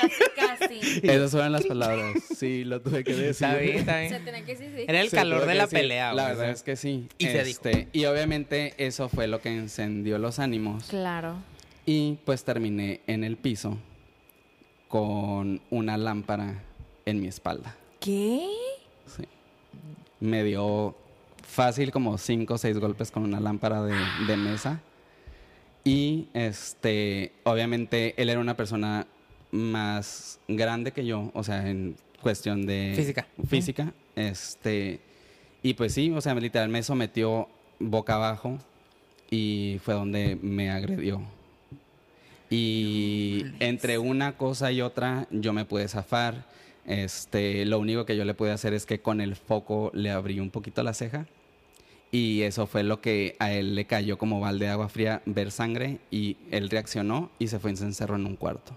Casi, casi. Esas fueron las palabras. Sí, lo tuve que decir. Está bien, está Se tiene que decir sí. Era el Se calor de la decir. pelea. La verdad es que sí. Y se dijo. Este, Y obviamente eso fue lo que encendió los ánimos. Claro. Y pues terminé en el piso con una lámpara en mi espalda. ¿Qué? Sí. Me dio fácil como cinco o seis golpes con una lámpara de, de mesa. Y este, obviamente él era una persona más grande que yo, o sea, en cuestión de Física. Física. Este, y pues sí, o sea, literal me sometió boca abajo y fue donde me agredió. Y entre una cosa y otra yo me pude zafar. Este, lo único que yo le pude hacer es que con el foco le abrí un poquito la ceja. Y eso fue lo que a él le cayó como balde de agua fría ver sangre y él reaccionó y se fue y se encerró en un cuarto.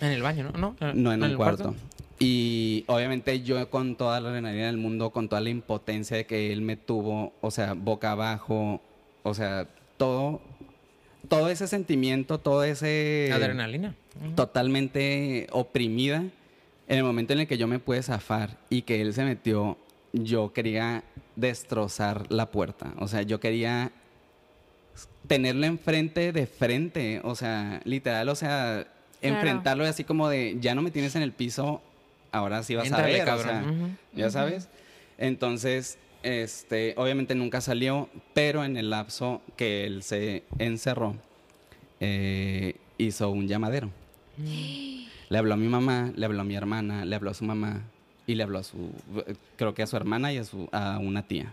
En el baño, ¿no? No, No en un el cuarto. Y obviamente yo con toda la adrenalina del mundo, con toda la impotencia de que él me tuvo, o sea, boca abajo, o sea, todo, todo ese sentimiento, todo ese... Adrenalina. Ujú. totalmente oprimida. En el momento en el que yo me pude zafar y que él se metió, yo quería destrozar la puerta. O sea, yo quería tenerlo enfrente de frente. O sea, literal, o sea, Claro. enfrentarlo así como de, ya no me tienes en el piso, ahora sí vas a ver. o cabrón. ya sabes. Entonces, este, obviamente nunca salió, pero en el lapso que él se encerró, eh, hizo un llamadero. Le habló a mi mamá, le habló a mi hermana, le habló a su mamá y le habló a su, creo que a su hermana y a, su, a una tía.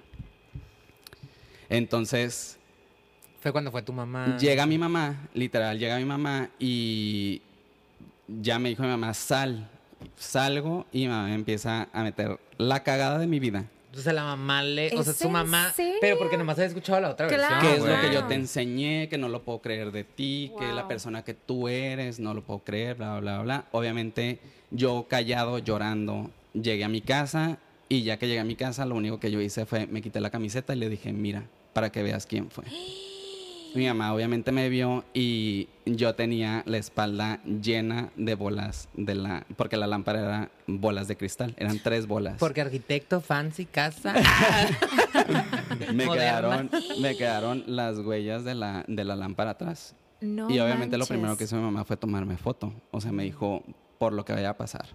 Entonces, Fue cuando fue tu mamá. llega mi mamá, literal, llega mi mamá y ya me dijo mi mamá, sal. Salgo y mi mamá me empieza a meter la cagada de mi vida. Entonces la mamá le, o sea, ¿Es su mamá, serio? pero porque nomás había escuchado la otra Claro. versión. ¿Qué es lo que güey. yo te enseñé? Que no lo puedo creer de ti, que Wow. la persona que tú eres, no lo puedo creer, bla, bla, bla. Obviamente, yo callado, llorando, llegué a mi casa y ya que llegué a mi casa, lo único que yo hice fue, me quité la camiseta y le dije, mira, para que veas quién fue. Mi mamá obviamente me vio y yo tenía la espalda llena de bolas de la, porque la lámpara era bolas de cristal, eran tres bolas. Porque arquitecto, fancy, casa. me Moderna. quedaron, me quedaron las huellas de la, de la lámpara atrás. No y obviamente lo primero que hizo mi mamá fue tomarme foto. O sea, me dijo, por lo que vaya a pasar.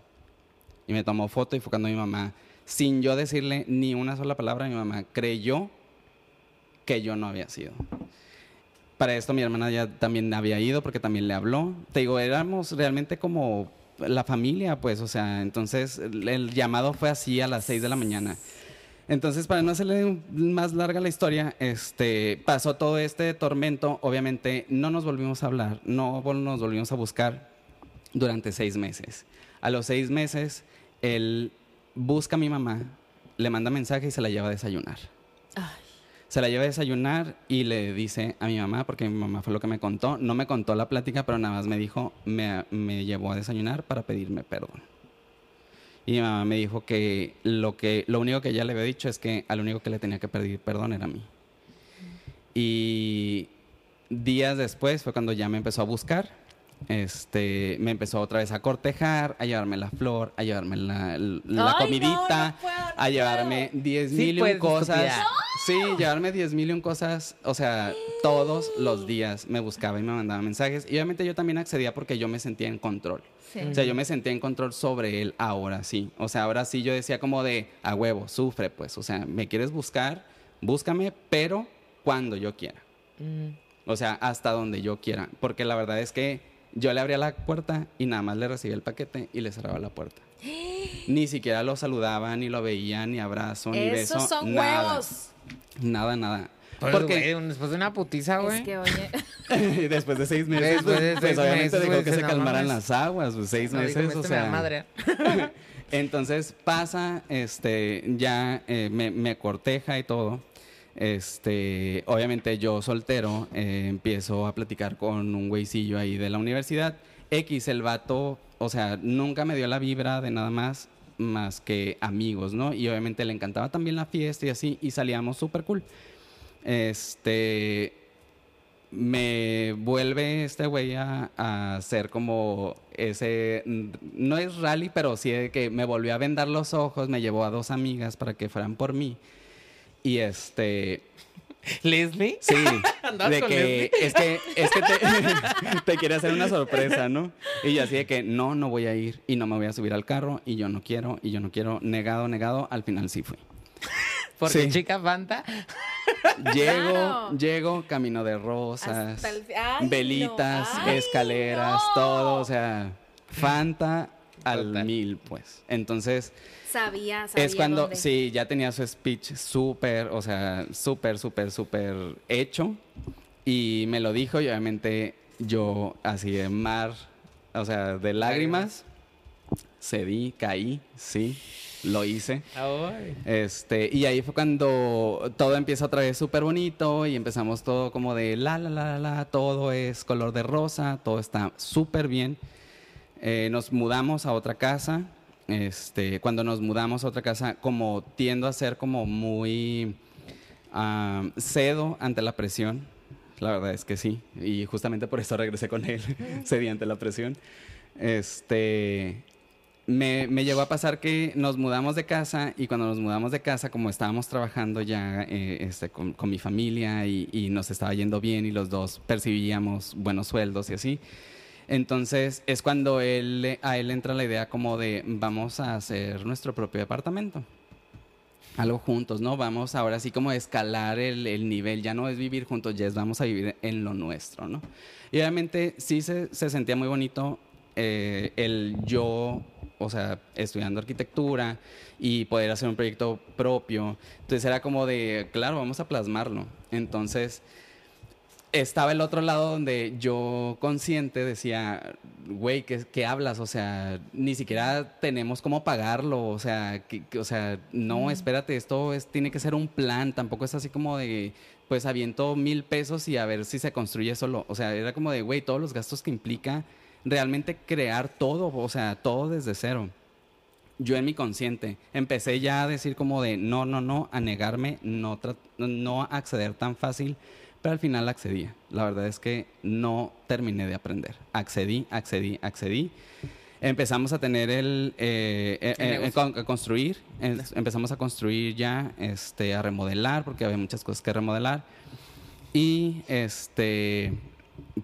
Y me tomó foto y fue cuando mi mamá, sin yo decirle ni una sola palabra, mi mamá creyó que yo no había sido. Para esto mi hermana ya también había ido porque también le habló. Te digo, éramos realmente como la familia, pues, o sea, entonces el, llamado fue así a las 6 de la mañana. Entonces, para no hacerle más larga la historia, este, pasó todo este tormento. Obviamente, no nos volvimos a hablar, no nos volvimos a buscar durante seis meses. A los seis meses, él busca a mi mamá, le manda mensaje y se la lleva a desayunar. Se la lleva a desayunar y le dice a mi mamá, porque mi mamá fue lo que me contó, no me contó la plática, pero nada más me dijo, me, me llevó a desayunar para pedirme perdón. Y mi mamá me dijo que lo, que lo único que ella le había dicho es que al único que le tenía que pedir perdón era a mí. Y días después fue cuando ya me empezó a buscar. Este, me empezó otra vez a cortejar, a llevarme la flor, a llevarme la, la Ay, comidita, no, no puedo, no a llevarme 10 Sí mil y un puedes, cosas. Sí, llevarme 10 mil y un cosas. O sea, todos los días me buscaba y me mandaba mensajes. Y obviamente yo también accedía porque yo me sentía en control. Sí. O sea, yo me sentía en control sobre él ahora sí. O sea, ahora sí yo decía como de, a huevo, sufre pues. O sea, me quieres buscar, búscame, pero cuando yo quiera. Mm. O sea, hasta donde yo quiera. Porque la verdad es que yo le abría la puerta y nada más le recibía el paquete y le cerraba la puerta. Ni siquiera lo saludaba, ni lo veía, ni abrazo, ni beso. Esos son nada. huevos. Nada, nada. Porque güey, después de una putiza, güey. Es que, oye. después de seis meses, Después de pues, seis obviamente meses, que se "No calmaran mames". las aguas, pues seis No, meses, o "Este me da sea. madre. Entonces pasa, este, ya eh, me, me corteja y todo. Este, obviamente yo soltero, eh, empiezo a platicar con un güeycillo ahí de la universidad. X, el vato, o sea, nunca me dio la vibra de nada más más que amigos, ¿no? Y obviamente le encantaba también la fiesta y así, y salíamos súper cool. Este, me vuelve este güey a, a hacer como ese, no es rally, pero sí que me volvió a vendar los ojos, me llevó a dos amigas para que fueran por mí. Y este, ¿Leslie? sí, ¿Andabas de con que Leslie? es que, es que te, te quiere hacer una sorpresa, ¿no? Y yo así de que no, no voy a ir y no me voy a subir al carro y yo no quiero y yo no quiero, negado, negado, al final sí fui. Porque Sí. chica Fanta. Llego, Claro. llego, camino de rosas, Hasta el- ay, velitas, no. Ay, escaleras, no. todo, o sea, Fanta al Total. mil, pues. Entonces, Sabía, sabía. es cuando, dónde. sí, ya tenía su speech súper, o sea, súper, súper, súper hecho. Y me lo dijo y obviamente yo así de mar, o sea, de lágrimas, cedí, caí, sí, lo hice. Ay. Este, y ahí fue cuando todo empieza otra vez súper bonito y empezamos todo como de la, la, la, la, la, todo es color de rosa, todo está súper bien. Eh, nos mudamos a otra casa. Este, cuando nos mudamos a otra casa, como tiendo a ser como muy ah, cedo ante la presión. La verdad es que sí. Y justamente por eso regresé con él, cedí ante la presión. Este, me, me llegó a pasar que nos mudamos de casa y cuando nos mudamos de casa, como estábamos trabajando ya eh, este, con, con mi familia y, y nos estaba yendo bien y los dos percibíamos buenos sueldos y así, entonces es cuando él, a él entra la idea como de vamos a hacer nuestro propio departamento. Algo juntos, ¿no? Vamos ahora sí como a escalar el, el nivel, ya no es vivir juntos, ya es vamos a vivir en lo nuestro, ¿no? Y obviamente sí se, se sentía muy bonito eh, el yo, o sea, estudiando arquitectura y poder hacer un proyecto propio. Entonces era como de, claro, vamos a plasmarlo. Entonces estaba el otro lado donde yo consciente decía, güey, ¿qué, qué hablas? O sea, ni siquiera tenemos cómo pagarlo. O sea, que, que- o sea, no, espérate, esto es, tiene que ser un plan. Tampoco es así como de, pues aviento mil pesos y a ver si se construye solo. O sea, era como de, güey, todos los gastos que implica realmente crear todo, o sea, todo desde cero yo en mi consciente empecé ya a decir como de no, no, no, a negarme, no, no acceder tan fácil, pero al final accedía. La verdad es que no terminé de aprender. Accedí, accedí, accedí. Empezamos a tener el, eh, eh, eh, con- a construir, es- empezamos a construir ya, este, a remodelar, porque había muchas cosas que remodelar. Y este,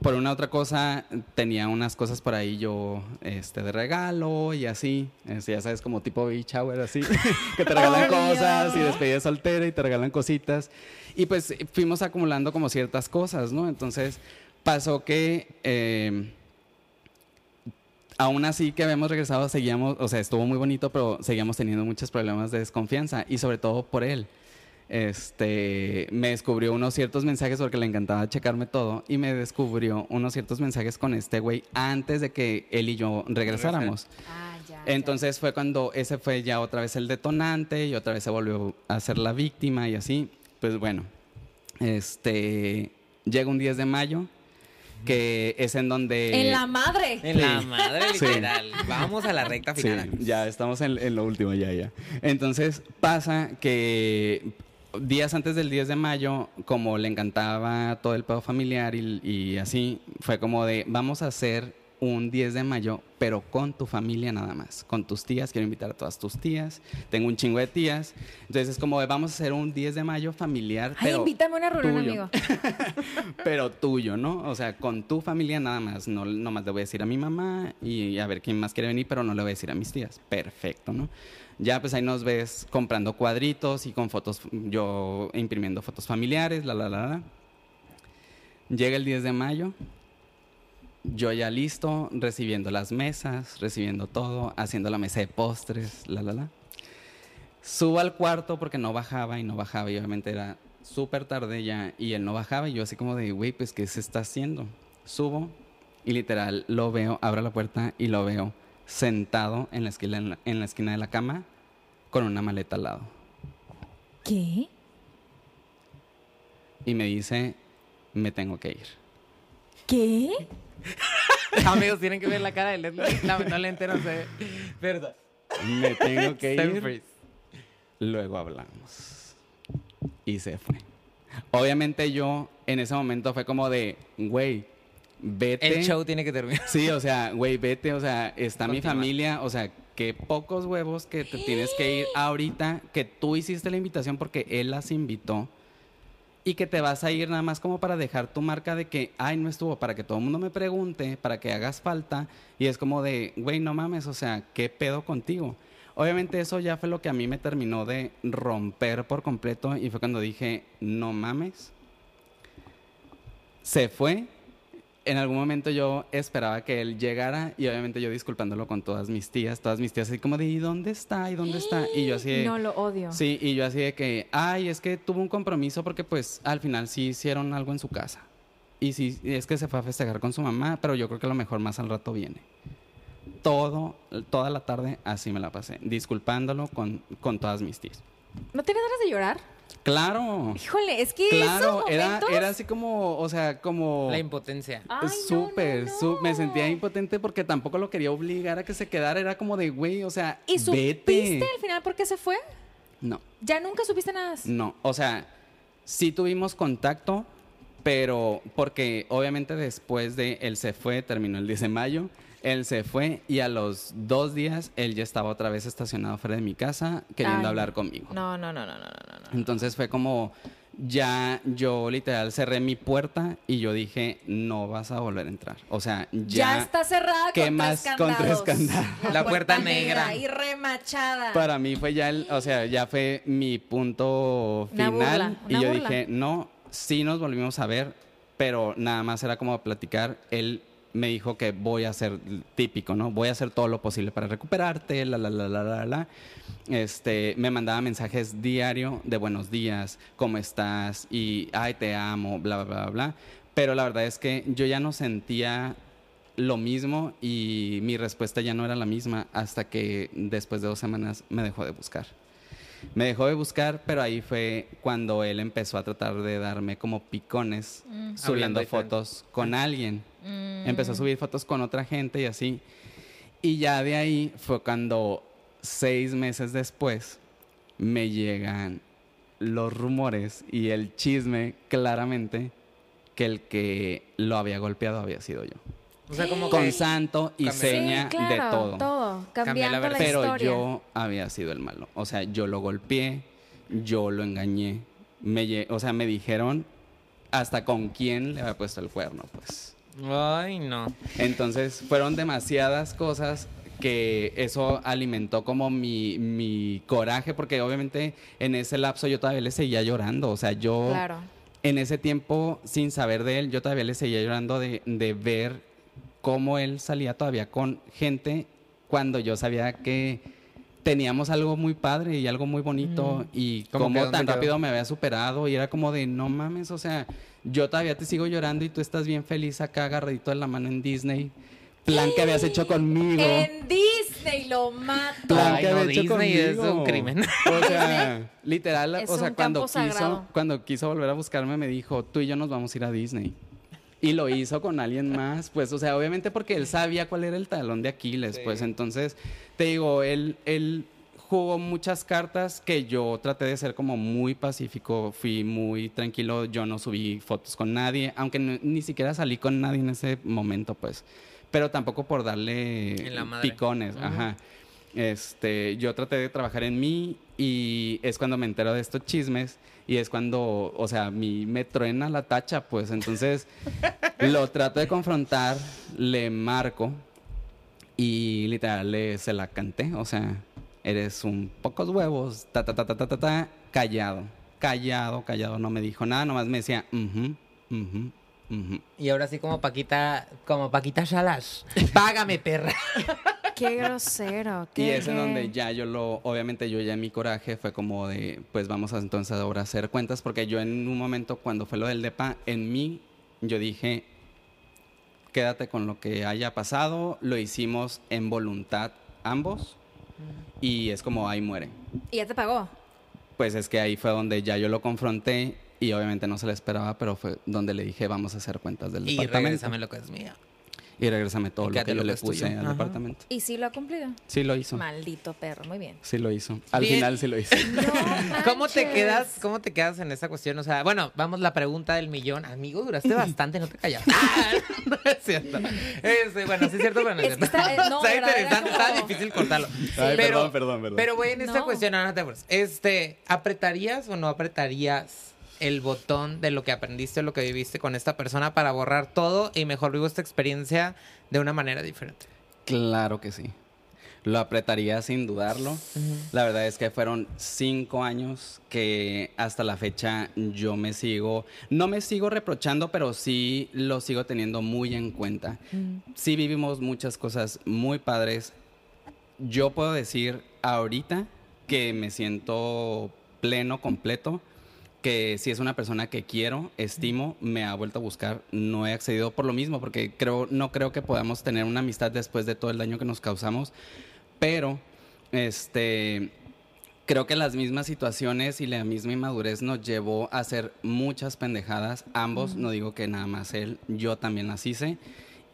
por una otra cosa, tenía unas cosas por ahí yo este, de regalo y así. Este, ya sabes, como tipo baby shower, así. que te regalan Ay, cosas y despedida de soltera y te regalan cositas. Y pues fuimos acumulando como ciertas cosas, ¿no? Entonces pasó que. eh, Aún así que habíamos regresado, seguíamos, o sea, estuvo muy bonito, pero seguíamos teniendo muchos problemas de desconfianza y sobre todo por él este, me descubrió unos ciertos mensajes porque le encantaba checarme todo y me descubrió unos ciertos mensajes con este güey antes de que él y yo regresáramos. Ah, ya. Entonces fue cuando ese fue ya otra vez el detonante y otra vez se volvió a ser la víctima y así. Pues bueno, este, llega un 10 de mayo que es en donde... En la madre. En la madre, Sí. literal. Vamos a la recta Sí, final. ya estamos en, en lo último, ya, ya. Entonces pasa que días antes del 10 de mayo, como le encantaba todo el pedo familiar y, y así, fue como de, vamos a hacer un 10 de mayo, pero con tu familia nada más, con tus tías, quiero invitar a todas tus tías, tengo un chingo de tías, entonces es como vamos a hacer un 10 de mayo familiar, Ay, pero invítame a una reunión, amigo. pero tuyo, ¿no? O sea, con tu familia nada más. No nomás le voy a decir a mi mamá y a ver quién más quiere venir, pero no le voy a decir a mis tías. Perfecto, ¿no? Ya pues ahí nos ves comprando cuadritos y con fotos, yo imprimiendo fotos familiares, la, la, la, la. Llega el 10 de mayo, yo ya listo, recibiendo las mesas, recibiendo todo, haciendo la mesa de postres, la, la, la. Subo al cuarto porque no bajaba y no bajaba y obviamente era súper tarde ya y él no bajaba y yo así como de, güey, pues ¿qué se está haciendo? Subo y literal lo veo, abro la puerta y lo veo sentado en la esquina, en la, en la esquina de la cama con una maleta al lado. ¿Qué? Y me dice, me tengo que ir. ¿Qué? Amigos, tienen que ver la cara de Leslie. Lamentablemente no sé. Verdad. Me tengo que ir. freeze. Luego hablamos. Y se fue. Obviamente yo en ese momento fue como de, güey, vete. El show tiene que terminar. Sí, o sea, güey, vete, o sea, está mi familia, o sea, qué pocos huevos que te tienes que ir ahorita, que tú hiciste la invitación porque él las invitó y que te vas a ir nada más como para dejar tu marca de que, ay, no estuvo, para que todo el mundo me pregunte, para que hagas falta y es como de, güey, no mames, o sea, ¿qué pedo contigo? Obviamente eso ya fue lo que a mí me terminó de romper por completo y fue cuando dije, no mames. Se fue, en algún momento yo esperaba que él llegara y obviamente yo disculpándolo con todas mis tías, todas mis tías así como de, ¿y dónde está? ¿Y dónde está? Y yo así de, No lo odio. sí, y yo así de que, ay, es que tuvo un compromiso porque pues al final sí hicieron algo en su casa. Y sí, es que se fue a festejar con su mamá, pero yo creo que a lo mejor más al rato viene. Todo, toda la tarde así me la pasé, disculpándolo con, con todas mis tías. ¿No tienes ganas de llorar? Claro, Híjole, es que claro, esos era, momentos... era así como, o sea, como... La impotencia. No, Súper, no, su- me sentía impotente porque tampoco lo quería obligar a que se quedara. Era como de, güey, o sea, ¿Y supiste al final por qué se fue? No, Ya nunca supiste nada. no. O sea, sí tuvimos contacto, pero porque obviamente después de él se fue, terminó el 10 de mayo, él se fue y a los dos días él ya estaba otra vez estacionado fuera de mi casa queriendo Ay, hablar conmigo. No, no, no, no, no, no, no. Entonces fue como, ya yo literal cerré mi puerta y yo dije, no vas a volver a entrar. O sea, Ya, ya, está cerrada ¿qué con más tres con candados. tres candados? La puerta negra. Y remachada. Para mí fue ya el, o sea, ya fue mi punto Una final. y yo burla. dije, no, sí nos volvimos a ver, pero nada más era como platicar. Él me dijo que voy a hacer típico, ¿no? Voy a hacer todo lo posible para recuperarte, la, la, la, la, la, la. Este, me mandaba mensajes diario de buenos días, ¿cómo estás? Y, ay, te amo, bla, bla, bla, bla. Pero la verdad es que yo ya no sentía lo mismo y mi respuesta ya no era la misma hasta que después de dos semanas me dejó de buscar. Me dejó de buscar, pero ahí fue cuando él empezó a tratar de darme como picones Hablando subiendo fotos con alguien. Empezó a subir fotos con otra gente y así. Y ya de ahí fue cuando seis meses después me llegan los rumores y el chisme claramente que el que lo había golpeado había sido yo. O sea, como Con que santo y Cambié. seña sí, claro, de todo. todo. Cambié la la. Pero historia. yo había sido el malo. O sea, yo lo golpeé, yo lo engañé. Me, lle- o sea, me dijeron hasta con quién le había puesto el cuerno, pues. Ay, no. Entonces fueron demasiadas cosas que eso alimentó como mi, mi coraje, porque obviamente en ese lapso yo todavía le seguía llorando. O sea, yo Claro. en ese tiempo, sin saber de él, yo todavía le seguía llorando de, de ver cómo él salía todavía con gente cuando yo sabía que teníamos algo muy padre y algo muy bonito y ¿Cómo tan quedó? rápido me había superado y era como de no mames, o sea, yo todavía te sigo llorando y tú estás bien feliz acá agarradito de la mano en Disney. Plan que habías hecho conmigo. En Disney lo mato. Plan Ay, que no, había hecho Disney es conmigo. un crimen. O sea, literal, Es o sea, cuando quiso, sagrado. cuando quiso volver a buscarme me dijo, tú y yo nos vamos a ir a Disney. Y lo hizo con alguien más, pues, o sea, obviamente porque él sabía cuál era el talón de Aquiles, Sí. pues, entonces, te digo, él, él jugó muchas cartas que yo traté de ser como muy pacífico, fui muy tranquilo, yo no subí fotos con nadie, aunque no- ni siquiera salí con nadie en ese momento, pues, pero tampoco por darle picones, ajá. Este, yo traté de trabajar en mí y es cuando me entero de estos chismes y es cuando, o sea, mi me truena la tacha, pues entonces lo trato de confrontar, le marco y literal le, se la canté, o sea, eres un pocos huevos, ta ta ta ta ta ta, ta, callado, callado, callado, no me dijo nada, nomás me decía, mhm, mhm, mhm. Y ahora sí como Paquita, como Paquita Salas. Págame, perra. Qué grosero. Y qué- es en donde ya yo lo, obviamente yo ya en mi coraje fue como de, pues vamos a entonces ahora a hacer cuentas, porque yo en un momento cuando fue lo del DEPA, en mí, yo dije, quédate con lo que haya pasado, lo hicimos en voluntad ambos, y es como ahí muere. Y ya te pagó. Pues es que ahí fue donde ya yo lo confronté, y obviamente no se le esperaba, pero fue donde le dije, vamos a hacer cuentas del Y departamento. regrésame lo que es mío. Y regrésame todo Y lo que yo le puse al Ajá. departamento. Y sí lo ha cumplido. Sí lo hizo. Maldito perro. Muy bien. Sí lo hizo. Al Bien. final sí lo hizo. ¿Cómo te quedas? ¿Cómo te quedas en esa cuestión? O sea, bueno, vamos la pregunta del millón. Amigo, duraste bastante, no te callas. Ah, no es cierto. Este, bueno, sí es cierto, pero no es cierto. está- eh, no, está interesante, como- está difícil cortarlo. Ay, pero, perdón, perdón, perdón. Pero voy en esta No. cuestión, no, no te apures. Este, ¿apretarías o no apretarías el botón de lo que aprendiste o lo que viviste con esta persona para borrar todo y mejor vivo esta experiencia de una manera diferente? Claro que sí. Lo apretaría sin dudarlo. La verdad es que fueron cinco años que hasta la fecha yo me sigo, no me sigo reprochando, pero sí lo sigo teniendo muy en cuenta. Sí vivimos muchas cosas muy padres. Yo puedo decir ahorita que me siento pleno, completo, que si es una persona que quiero, estimo, me ha vuelto a buscar, no he accedido por lo mismo, porque creo, no creo que podamos tener una amistad después de todo el daño que nos causamos, pero este creo que las mismas situaciones y la misma inmadurez nos llevó a hacer muchas pendejadas, ambos, no digo que nada más él, yo también las hice,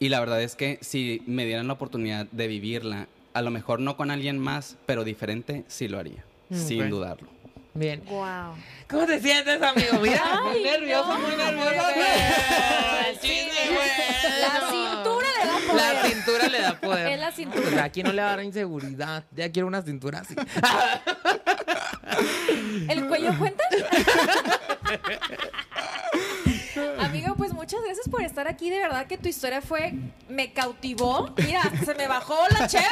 y la verdad es que si me dieran la oportunidad de vivirla, a lo mejor no con alguien más, pero diferente, sí lo haría, Mm, sin dudarlo. Bien. Wow. ¿Cómo te sientes, amigo? Mira, muy nervioso, no, muy nervioso. El chisme, güey. La cintura le da poder. La cintura le da poder. Es la cintura. Pues aquí no le va a dar inseguridad. Ya quiero una cintura así. ¿El cuello cuenta? estar aquí. De verdad que tu historia fue. Me cautivó. Mira, se me bajó la cheve.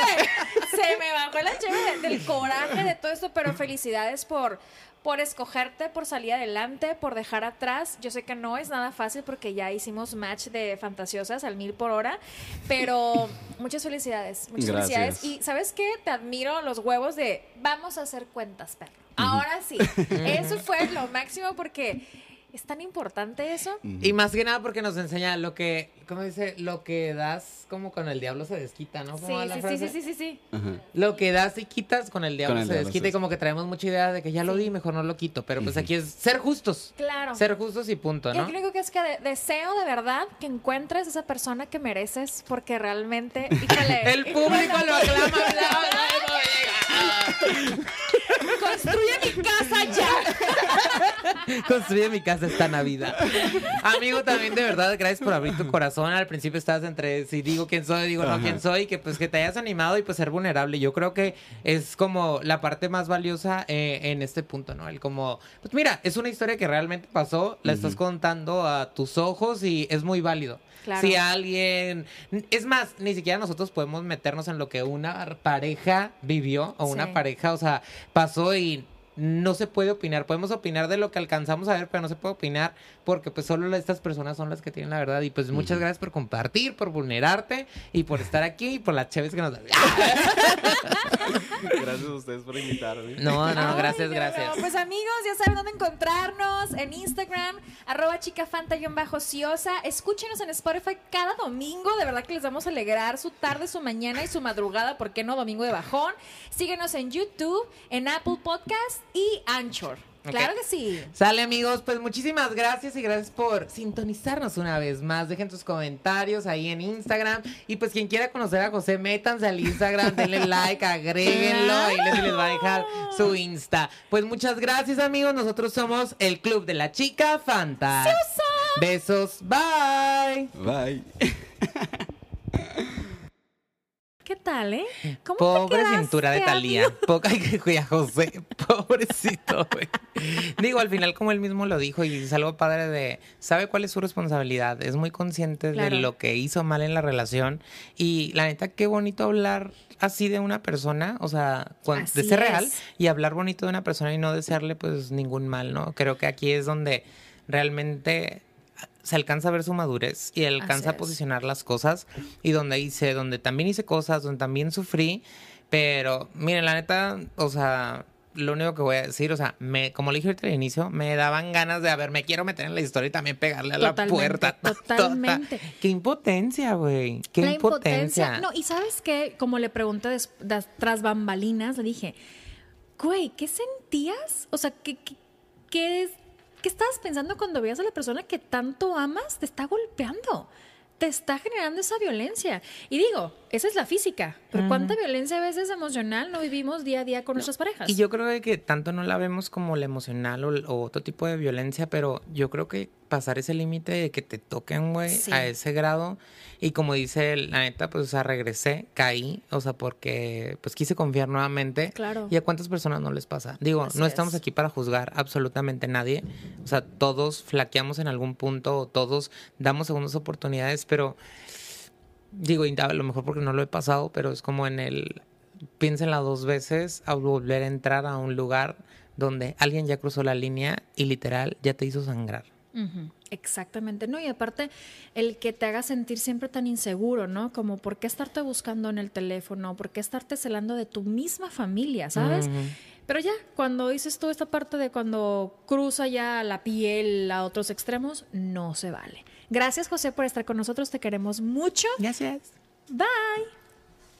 Se me bajó la cheve de- del coraje de todo esto. Pero felicidades por, por escogerte, por salir adelante, por dejar atrás. Yo sé que no es nada fácil porque ya hicimos match de fantasiosas al mil por hora. Pero muchas felicidades. Muchas Gracias. felicidades. Y ¿sabes qué? Te admiro los huevos de vamos a hacer cuentas, perro. Ahora sí. Eso fue lo máximo porque Es tan importante eso. Y más que nada porque nos enseña lo que, ¿cómo dice? Lo que das como con el diablo se desquita, ¿no? Sí, ¿Cómo va la sí, sí, sí, sí, sí, sí. Ajá. Lo que das y quitas con el diablo Con el se diablo desquita se y como que traemos mucha idea de que ya lo di, mejor no lo quito. Pero pues aquí es ser justos. Claro. Ser justos y punto, Yo ¿no? creo que es que de- deseo de verdad que encuentres esa persona que mereces porque realmente, híjole, El público lo aclama, construye mi casa ya. Construye mi casa esta Navidad. Amigo, también de verdad, gracias por abrir tu corazón. Al principio estabas entre si digo quién soy, digo no Ajá. quién soy, que pues que te hayas animado y pues ser vulnerable. Yo creo que es como la parte más valiosa eh, en este punto, ¿no? El como, pues mira, es una historia que realmente pasó, la estás contando a tus ojos y es muy válido. Claro. Si alguien, es más, ni siquiera nosotros podemos meternos en lo que una pareja vivió o una pareja, o sea, pasó y no se puede opinar. Podemos opinar de lo que alcanzamos a ver, pero no se puede opinar porque pues solo estas personas son las que tienen la verdad. Y pues muchas gracias por compartir, por vulnerarte y por estar aquí y por las chéves que nos dan. Gracias a ustedes por invitarme. No, no, gracias, gracias. no. Pues amigos, ya saben dónde encontrarnos. En Instagram, arroba chicafanta-ciosa. Escúchenos en Spotify cada domingo. De verdad que les vamos a alegrar su tarde, su mañana y su madrugada. ¿Por qué no? Domingo de bajón. Síguenos en YouTube, en Apple Podcast y Anchor. Claro que sí. Sale amigos, pues muchísimas gracias y gracias por sintonizarnos una vez más. Dejen sus comentarios ahí en Instagram. Y pues quien quiera conocer a José, métanse al Instagram, denle like, agréguenlo. Ahí les, les va a dejar su Insta. Pues muchas gracias amigos. Nosotros somos el Club de la Chica Fanta. Besos, bye. Bye. ¿Qué tal, eh? ¿Cómo Pobre te cintura de Talía. Poca que cuida José. Pobrecito, güey. Digo, al final, como él mismo lo dijo, y es algo padre de. Sabe cuál es su responsabilidad. Es muy consciente Claro. de lo que hizo mal en la relación. Y la neta, qué bonito hablar así de una persona. O sea, de ser real y hablar bonito de una persona y no desearle, pues, ningún mal, ¿no? Creo que aquí es donde realmente se alcanza a ver su madurez y alcanza a posicionar las cosas y donde hice, donde también hice cosas, donde también sufrí, pero miren, la neta, o sea, lo único que voy a decir, o sea, me, como le dije ahorita al inicio, me daban ganas de, a ver, me quiero meter en la historia y también pegarle a la puerta. totalmente. Qué impotencia, güey. Qué la impotencia. impotencia. No, y sabes qué, como le pregunté des- das- tras bambalinas, le dije, güey, ¿qué sentías? O sea, ¿qué, qué, qué es- qué estabas pensando cuando veías a la persona que tanto amas te está golpeando? Te está generando esa violencia. Y digo, esa es la física, pero ¿cuánta violencia a veces emocional no vivimos día a día con nuestras parejas? Y yo creo que tanto no la vemos como la emocional o, o otro tipo de violencia, pero yo creo que pasar ese límite de que te toquen, güey, Sí. a ese grado. Y como dice la neta, pues, o sea, regresé, caí, o sea, porque, pues, quise confiar nuevamente. Claro. ¿Y a cuántas personas no les pasa? Digo, Así no estamos es. aquí para juzgar absolutamente nadie. O sea, todos flaqueamos en algún punto, todos damos segundas oportunidades, pero digo, a lo mejor porque no lo he pasado, pero es como en el piénsenla dos veces al volver a entrar a un lugar donde alguien ya cruzó la línea y literal ya te hizo sangrar. Exactamente, ¿no? Y aparte, el que te haga sentir siempre tan inseguro, ¿no? Como, ¿por qué estarte buscando en el teléfono? ¿Por qué estarte celando de tu misma familia, ¿sabes? Pero ya, cuando dices tú esta parte de cuando cruza ya la piel a otros extremos, no se vale. Gracias, José, por estar con nosotros. Te queremos mucho. Gracias. Bye.